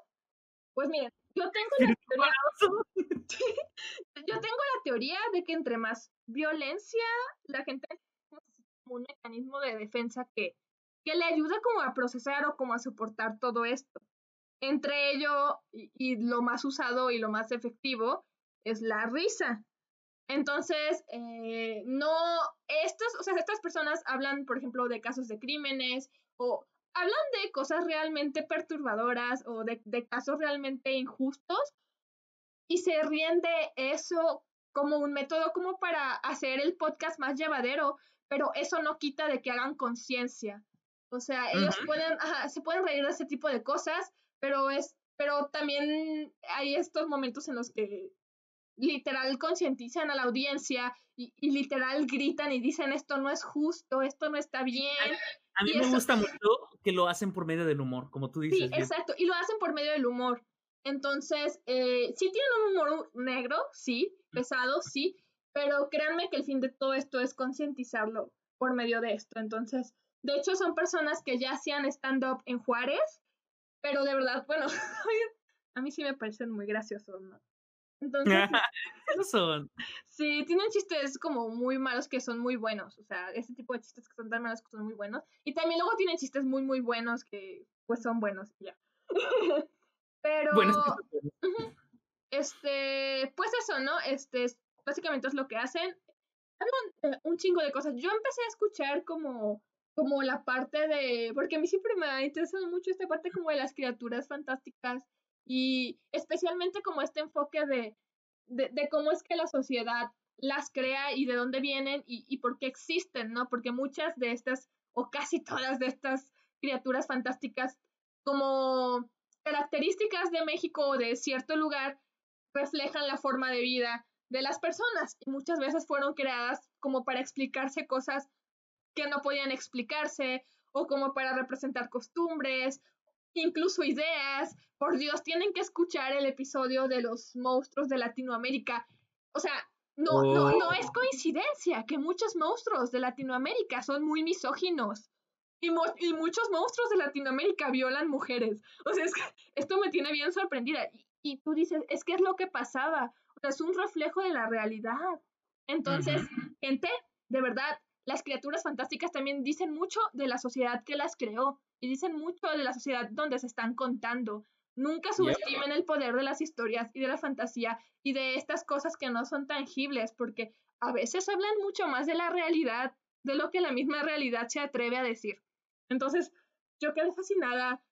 Pues miren, yo tengo la teoría, yo tengo la teoría de que entre más violencia la gente como un mecanismo de defensa que, que le ayuda como a procesar o como a soportar todo esto. Entre ello, y, y lo más usado y lo más efectivo, es la risa. Entonces, eh, no, estos, o sea, estas personas hablan, por ejemplo, de casos de crímenes o hablan de cosas realmente perturbadoras o de, de casos realmente injustos y se ríen de eso como un método como para hacer el podcast más llevadero, pero eso no quita de que hagan conciencia. O sea, ellos pueden, ajá, se pueden reír de ese tipo de cosas, pero es, pero también hay estos momentos en los que literal concientizan a la audiencia y, y literal gritan y dicen esto no es justo, esto no está bien. A mí y me eso- gusta mucho que lo hacen por medio del humor, como tú dices. Sí, exacto, y lo hacen por medio del humor. Entonces, eh, sí tienen un humor negro, sí, pesado, sí, pero créanme que el fin de todo esto es concientizarlo por medio de esto. Entonces, de hecho, son personas que ya hacían stand-up en Juárez, pero de verdad, bueno, a mí sí me parecen muy graciosos, ¿no? Entonces, son. Sí, tienen chistes como muy malos que son muy buenos. O sea, ese tipo de chistes que son tan malos que son muy buenos. Y también luego tienen chistes muy, muy buenos que pues son buenos y ya. Pero, Bueno, este, pues eso, ¿no? Este, es- básicamente es lo que hacen. Hablan de un chingo de cosas. Yo empecé a escuchar como, como la parte de, porque a mí siempre me ha interesado mucho esta parte como de las criaturas fantásticas y especialmente como este enfoque de, de, de cómo es que la sociedad las crea y de dónde vienen y, y por qué existen, ¿no? Porque muchas de estas, o casi todas de estas criaturas fantásticas, como características de México o de cierto lugar, reflejan la forma de vida de las personas y muchas veces fueron creadas como para explicarse cosas que no podían explicarse o como para representar costumbres, incluso ideas. Por Dios, tienen que escuchar el episodio de los monstruos de Latinoamérica. O sea, no, no, no es oh. coincidencia que muchos monstruos de Latinoamérica son muy misóginos. Y, y, muchos monstruos de Latinoamérica violan mujeres. O sea, es que esto me tiene bien sorprendida. Y, y tú dices, es que es lo que pasaba. O sea, es un reflejo de la realidad. Entonces, gente, de verdad, las criaturas fantásticas también dicen mucho de la sociedad que las creó y dicen mucho de la sociedad donde se están contando. Nunca subestimen el poder de las historias y de la fantasía y de estas cosas que no son tangibles, porque a veces hablan mucho más de la realidad de lo que la misma realidad se atreve a decir. Entonces, yo quedé fascinada.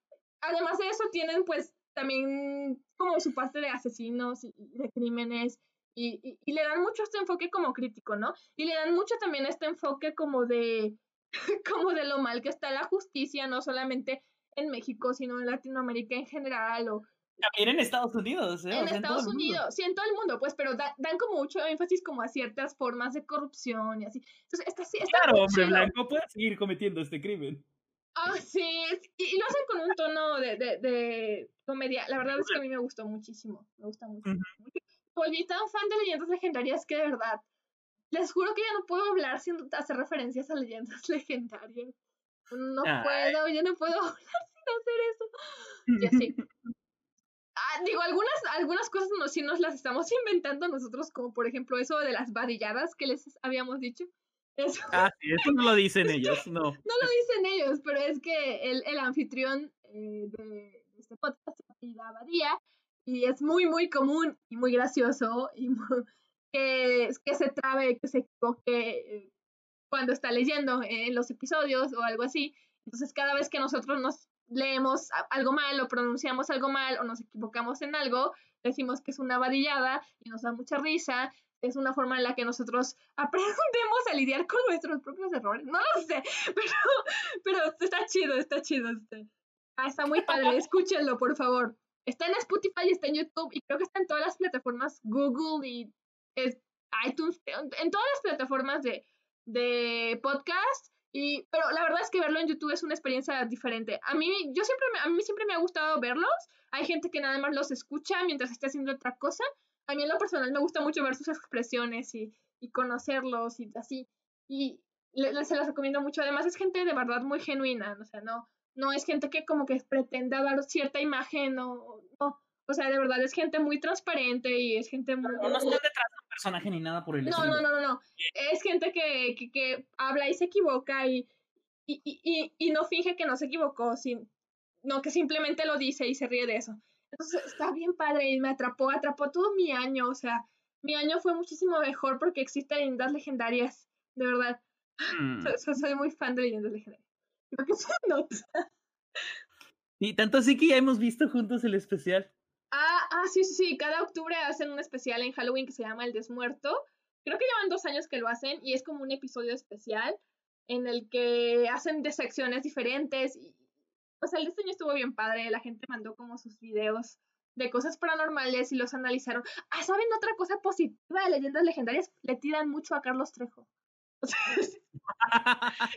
Además de eso, tienen pues también como su parte de asesinos y de crímenes y, y, le dan mucho este enfoque como crítico, ¿no? Y le dan mucho también este enfoque como de, como de lo mal que está la justicia, no solamente en México, sino en Latinoamérica en general o también en Estados Unidos, ¿eh? En Estados Unidos, sí, en todo el mundo, pues, pero dan como mucho énfasis como a ciertas formas de corrupción y así. Entonces, está, está claro, hombre blanco puede seguir cometiendo este crimen. Ah, sí, y, lo hacen con un tono de, de, de, comedia. La verdad es que a mí me gustó muchísimo, me gusta mucho volví tan fan de leyendas legendarias que de verdad, les juro que ya no puedo hablar sin hacer referencias a leyendas legendarias. No puedo, ya no puedo hablar sin hacer eso. Y así. Ah, digo, algunas, algunas cosas no, sí nos las estamos inventando nosotros, como por ejemplo eso de las vadilladas que les habíamos dicho. Eso. Ah, sí, eso no lo dicen ellos, no. No lo dicen ellos, pero es que el, el anfitrión eh, de, este podcast Badía y es muy, muy común y muy gracioso y que, que se trabe, que se equivoque eh, cuando está leyendo en los episodios o algo así. Entonces, cada vez que nosotros nos leemos algo mal o pronunciamos algo mal o nos equivocamos en algo, decimos que es una vadillada y nos da mucha risa. Es una forma en la que nosotros aprendemos a lidiar con nuestros propios errores. No lo sé, pero, pero está chido, está chido. Este. Ah, está muy padre. Escúchenlo, por favor. Está en Spotify, está en YouTube y creo que está en todas las plataformas Google y iTunes, en todas las plataformas de, de podcast. Y, pero la verdad es que verlo en YouTube es una experiencia diferente. A mí, yo siempre a mí siempre me ha gustado verlos. Hay gente que nada más los escucha mientras está haciendo otra cosa. A mí en lo personal me gusta mucho ver sus expresiones y, y conocerlos y así. Y se los recomiendo mucho. Además es gente de verdad muy genuina. O sea, no, no es gente que como que pretenda dar cierta imagen o no. O sea, de verdad es gente muy transparente y es gente muy... No, no están detrás de un personaje ni nada por el no, No, no, no, no. Es gente que, que, que habla y se equivoca y, y, y, y, no finge que no se equivocó, sin, no que simplemente lo dice y se ríe de eso. Entonces está bien padre y me atrapó, atrapó todo mi año, o sea, mi año fue muchísimo mejor porque existen leyendas legendarias, de verdad. Mm. soy muy fan de leyendas legendarias. Creo que se nota. Y tanto así que ya hemos visto juntos el especial. Ah, ah, sí, sí, sí. Cada octubre hacen un especial en Halloween que se llama El Desmuerto. Creo que llevan dos años que lo hacen y es como un episodio especial en el que hacen de secciones diferentes. Y, pues el diseño estuvo bien padre. La gente mandó como sus videos de cosas paranormales y los analizaron. Ah, ¿saben otra cosa positiva de leyendas legendarias? Le tiran mucho a Carlos Trejo.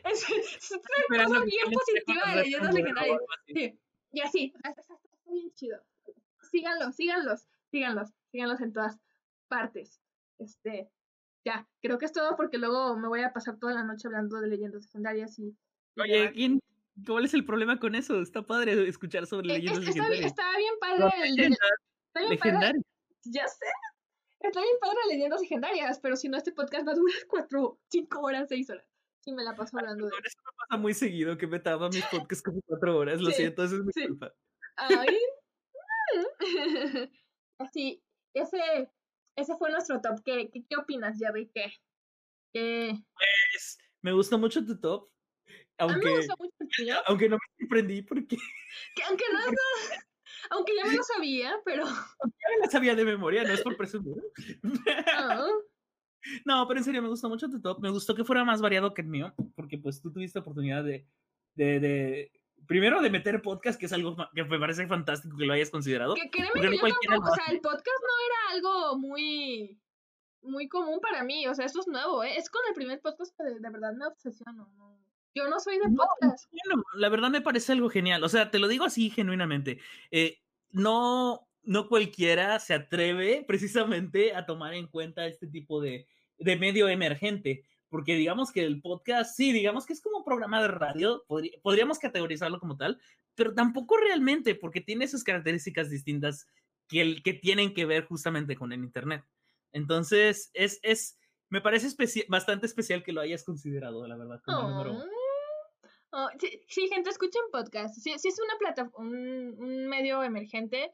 es, una cosa bien positiva de leyendas legendarias. Sí. Y así, está bien chido. Síganlos, síganlos, síganlos, síganlos en todas partes. Este, ya, creo que es todo porque luego me voy a pasar toda la noche hablando de leyendas legendarias y. Oye, ¿quién, ¿cuál es el problema con eso? Está padre escuchar sobre e, leyendas legendarias. Está, bien padre el de, legendarias. Ya sé. Está bien padre leyendas legendarias, pero si no, este podcast va a durar cuatro, cinco horas, seis horas. Sí, me la paso hablando de eso. me pasa muy seguido que me taba mis podcasts como cuatro horas. Lo siento, eso es mi culpa. Ay. Así, ese, ese fue nuestro top. ¿Qué, qué, qué opinas, Jerry? ¿Qué? ¿Qué? Pues, me gusta mucho tu top. Aunque, me gusta mucho el aunque no me sorprendí porque. Que, aunque no, aunque ya me lo sabía, pero. Ya me lo sabía de memoria, no es por presumir. Ah. No, pero en serio, me gustó mucho tu top. Me gustó que fuera más variado que el mío, porque pues tú tuviste oportunidad de, de, de primero de meter podcast, que es algo que me parece fantástico que lo hayas considerado. Que créeme que yo tampoco, o sea, el podcast no era algo muy muy común para mí, o sea, esto es nuevo, ¿eh? Es con el primer podcast que de, verdad me obsesiono, Yo no soy de podcast. la verdad me parece algo genial, o sea, te lo digo así genuinamente. Eh, no, no cualquiera se atreve precisamente a tomar en cuenta este tipo de, de medio emergente porque digamos que el podcast, sí, digamos que es como un programa de radio, podríamos categorizarlo como tal, pero tampoco realmente, porque tiene sus características distintas que, el, que tienen que ver justamente con el Internet. Entonces, es, es me parece bastante especial que lo hayas considerado, la verdad, como número uno. Oh, sí, gente, escuchen podcast. Sí, sí es una plataforma, un, un, medio emergente,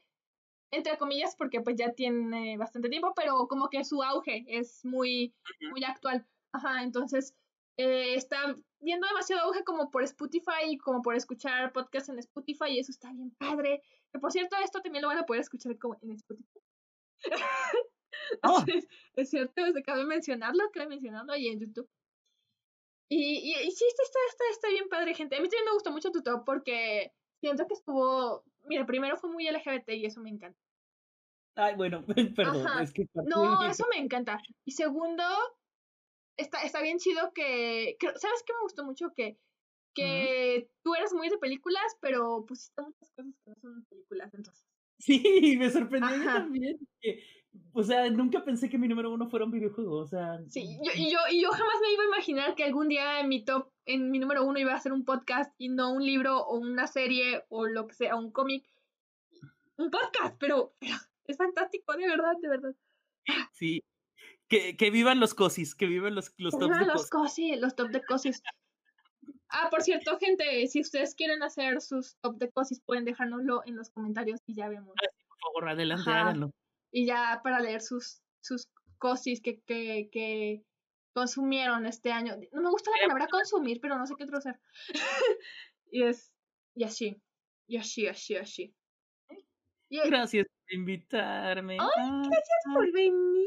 entre comillas, porque pues ya tiene bastante tiempo, pero como que su auge es muy, muy actual. Ajá, entonces eh, está viendo demasiado auge como por Spotify y como por escuchar podcasts en Spotify y eso está bien padre. Que por cierto, esto también lo van a poder escuchar como en Spotify. Oh. es, cierto, es de cabe mencionarlo, cabe mencionarlo ahí en YouTube. Y, y, y, sí, está, está, está, bien padre, gente. A mí también me gustó mucho tu top porque siento que estuvo. Mira, primero fue muy LGBT y eso me encanta. Ay, bueno, perdón, es que. No, eso me encanta. Y segundo, está, está bien chido que, ¿sabes qué me gustó mucho? Que, que tú eres muy de películas, pero pusiste muchas cosas que no son películas, entonces. Sí, me sorprendió también. Que, o sea, nunca pensé que mi número uno fuera un videojuego, o sea. Sí, yo, y, yo, y yo jamás me iba a imaginar que algún día en mi top, en mi número uno iba a ser un podcast y no un libro o una serie o lo que sea, un cómic. Un podcast, pero, pero es fantástico, de verdad, de verdad. Sí, que, que vivan los cosis, que vivan los, los tops de los cosis. Los top de cosis. Ah, por cierto, gente, si ustedes quieren hacer sus top de cosis, pueden dejárnoslo en los comentarios y ya vemos. Ah, por favor, adelante, háganlo. Y ya para leer sus, sus cosis que, que, que consumieron este año. No me gusta la palabra consumir, pero no sé qué otro hacer. y es, y así, y así, así, así. Gracias por invitarme. Ay, gracias por venir.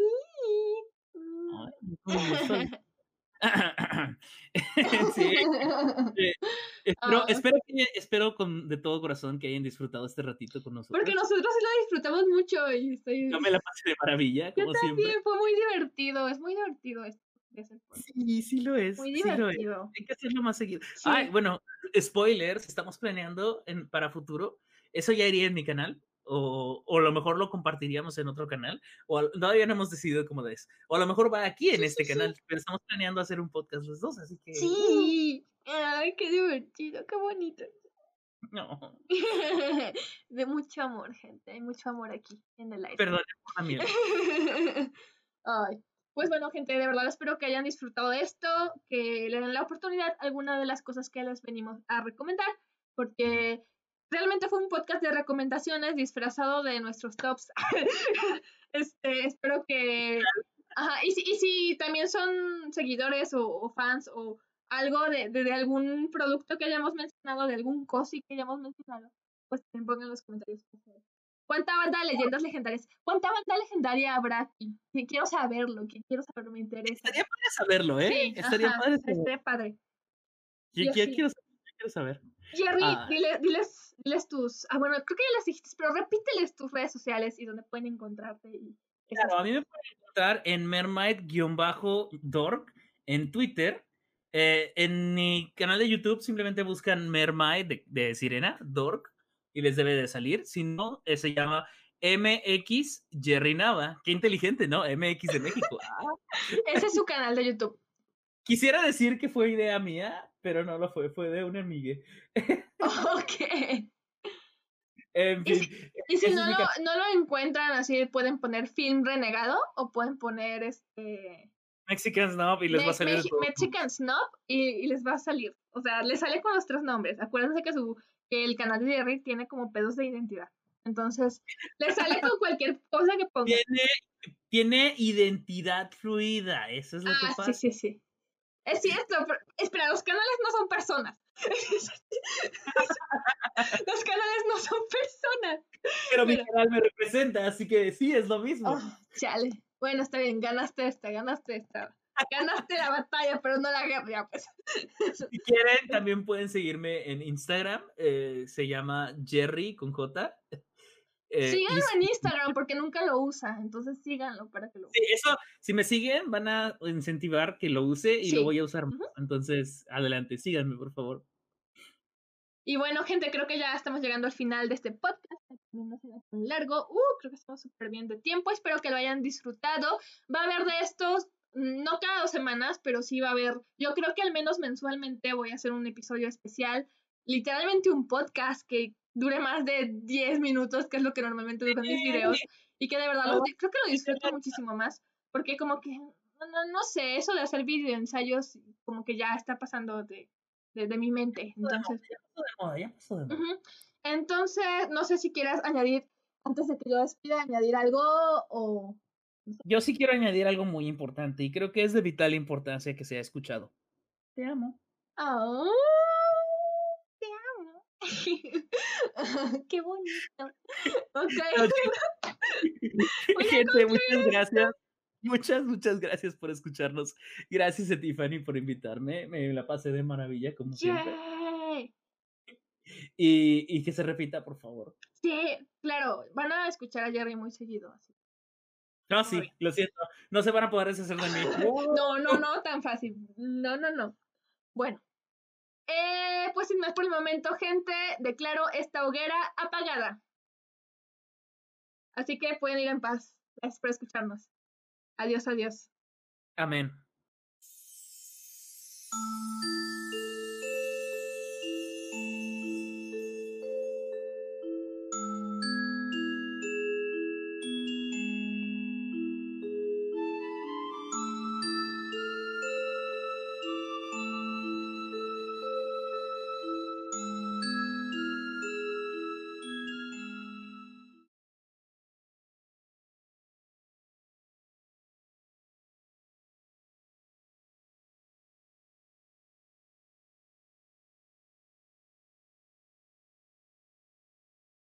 espero, espero, que, espero con, de todo corazón que hayan disfrutado este ratito con nosotros. Porque nosotros sí lo disfrutamos mucho y estoy... Yo me la pasé de maravilla, como Yo también, siempre. fue muy divertido, es muy divertido esto. Sí, sí lo es. Muy divertido. Hay que hacerlo más seguido. Ay, bueno, spoilers, estamos planeando en, para futuro. Eso ya iría en mi canal o, o a lo mejor lo compartiríamos en otro canal, o todavía no hemos decidido cómo es, o a lo mejor va aquí en este canal, pero estamos planeando hacer un podcast los dos, así que... Sí, ay, qué divertido, qué bonito. No. De mucho amor, gente, hay mucho amor aquí en el aire. Perdón, también. ay. Pues bueno, gente, de verdad espero que hayan disfrutado de esto, que le den la oportunidad a alguna de las cosas que les venimos a recomendar, porque realmente fue un podcast de recomendaciones disfrazado de nuestros tops. este, espero que... Ajá, y si, y si también son seguidores o, fans o algo de, de, algún producto que hayamos mencionado, de algún cosi que hayamos mencionado, pues también pongan en los comentarios. ¿Cuánta banda de leyendas legendarias? ¿Cuánta banda legendaria habrá aquí? Quiero saberlo, que quiero saberlo, me interesa. Estaría padre saberlo, ¿eh? Sí, estaría padre. Estaría padre. quiero, quiero saber. Jerry, ah. diles, diles, tus. Ah, bueno, creo que ya las dijiste, pero repíteles tus redes sociales y donde pueden encontrarte. Y claro, a mí me pueden encontrar en Mermaid-Dork en Twitter. Eh, en mi canal de YouTube simplemente buscan Mermaid de, de, Sirena, Dork, y les debe de salir. Si no, eh, se llama MX Jerry Nava. Qué inteligente, ¿no? MX de México. Ah. Ese es su canal de YouTube. Quisiera decir que fue idea mía, pero no lo fue, fue de una amiga. ok. y si, no, lo, no, lo, encuentran así, pueden poner film renegado o pueden poner este. Mexican Snob y les va a salir. Mexican Snob y, les va a salir. O sea, les sale con los tres nombres. Acuérdense que, su, que el canal de Jerry tiene como pedos de identidad. Entonces, les sale con cualquier cosa que ponga. Tiene, tiene identidad fluida, eso es lo que pasa. Sí, sí, sí. Es cierto, pero espera, los canales no son personas. los canales no son personas. Pero, mi canal me representa, así que sí, es lo mismo. Oh, chale. Bueno, está bien, ganaste esta, ganaste esta. Ganaste la batalla, pero no la guerra, pues. Si quieren, también pueden seguirme en Instagram. Eh, se llama Jerry con J. Eh, síganlo y- en Instagram porque nunca lo usa, entonces síganlo para que lo Sí, eso, si me siguen, van a incentivar que lo use y Sí. lo voy a usar más. Entonces, adelante, síganme, por favor. Y bueno, gente, creo que ya estamos llegando al final de este podcast. No será tan largo. Uh, creo que estamos súper bien de tiempo. Espero que lo hayan disfrutado. Va a haber de estos, no cada dos semanas, pero sí va a haber. Yo creo que al menos mensualmente voy a hacer un episodio especial. Literalmente un podcast que dure más de 10 minutos, que es lo que normalmente duran mis videos. Y que de verdad lo- creo que lo disfruto muchísimo más. Porque como que, no, no, no sé, eso de hacer video ensayos como que ya está pasando de, de, de mi mente. Entonces. Ya pasó de moda, ya pasó de moda. Ujú. Entonces, no sé si quieras añadir, antes de que yo despida, añadir algo o... Yo sí quiero añadir algo muy importante y creo que es de vital importancia que sea escuchado. Te amo. Oh, te amo. Qué bonito. Ok. Voy a Gente, muchas gracias. Muchas, muchas gracias por escucharnos. Gracias a Tiffany por invitarme. Me la pasé de maravilla, como siempre. Yay. Y, y que se repita, por favor. Sí, claro, van a escuchar a Jerry muy seguido. Así. No, sí, lo siento. No se van a poder deshacer de mí. No, no, no, tan fácil. No, no, no. Bueno. Eh, pues sin más por el momento, gente, declaro esta hoguera apagada. Así que pueden ir en paz. Gracias por escucharnos. Adiós, adiós. Amén.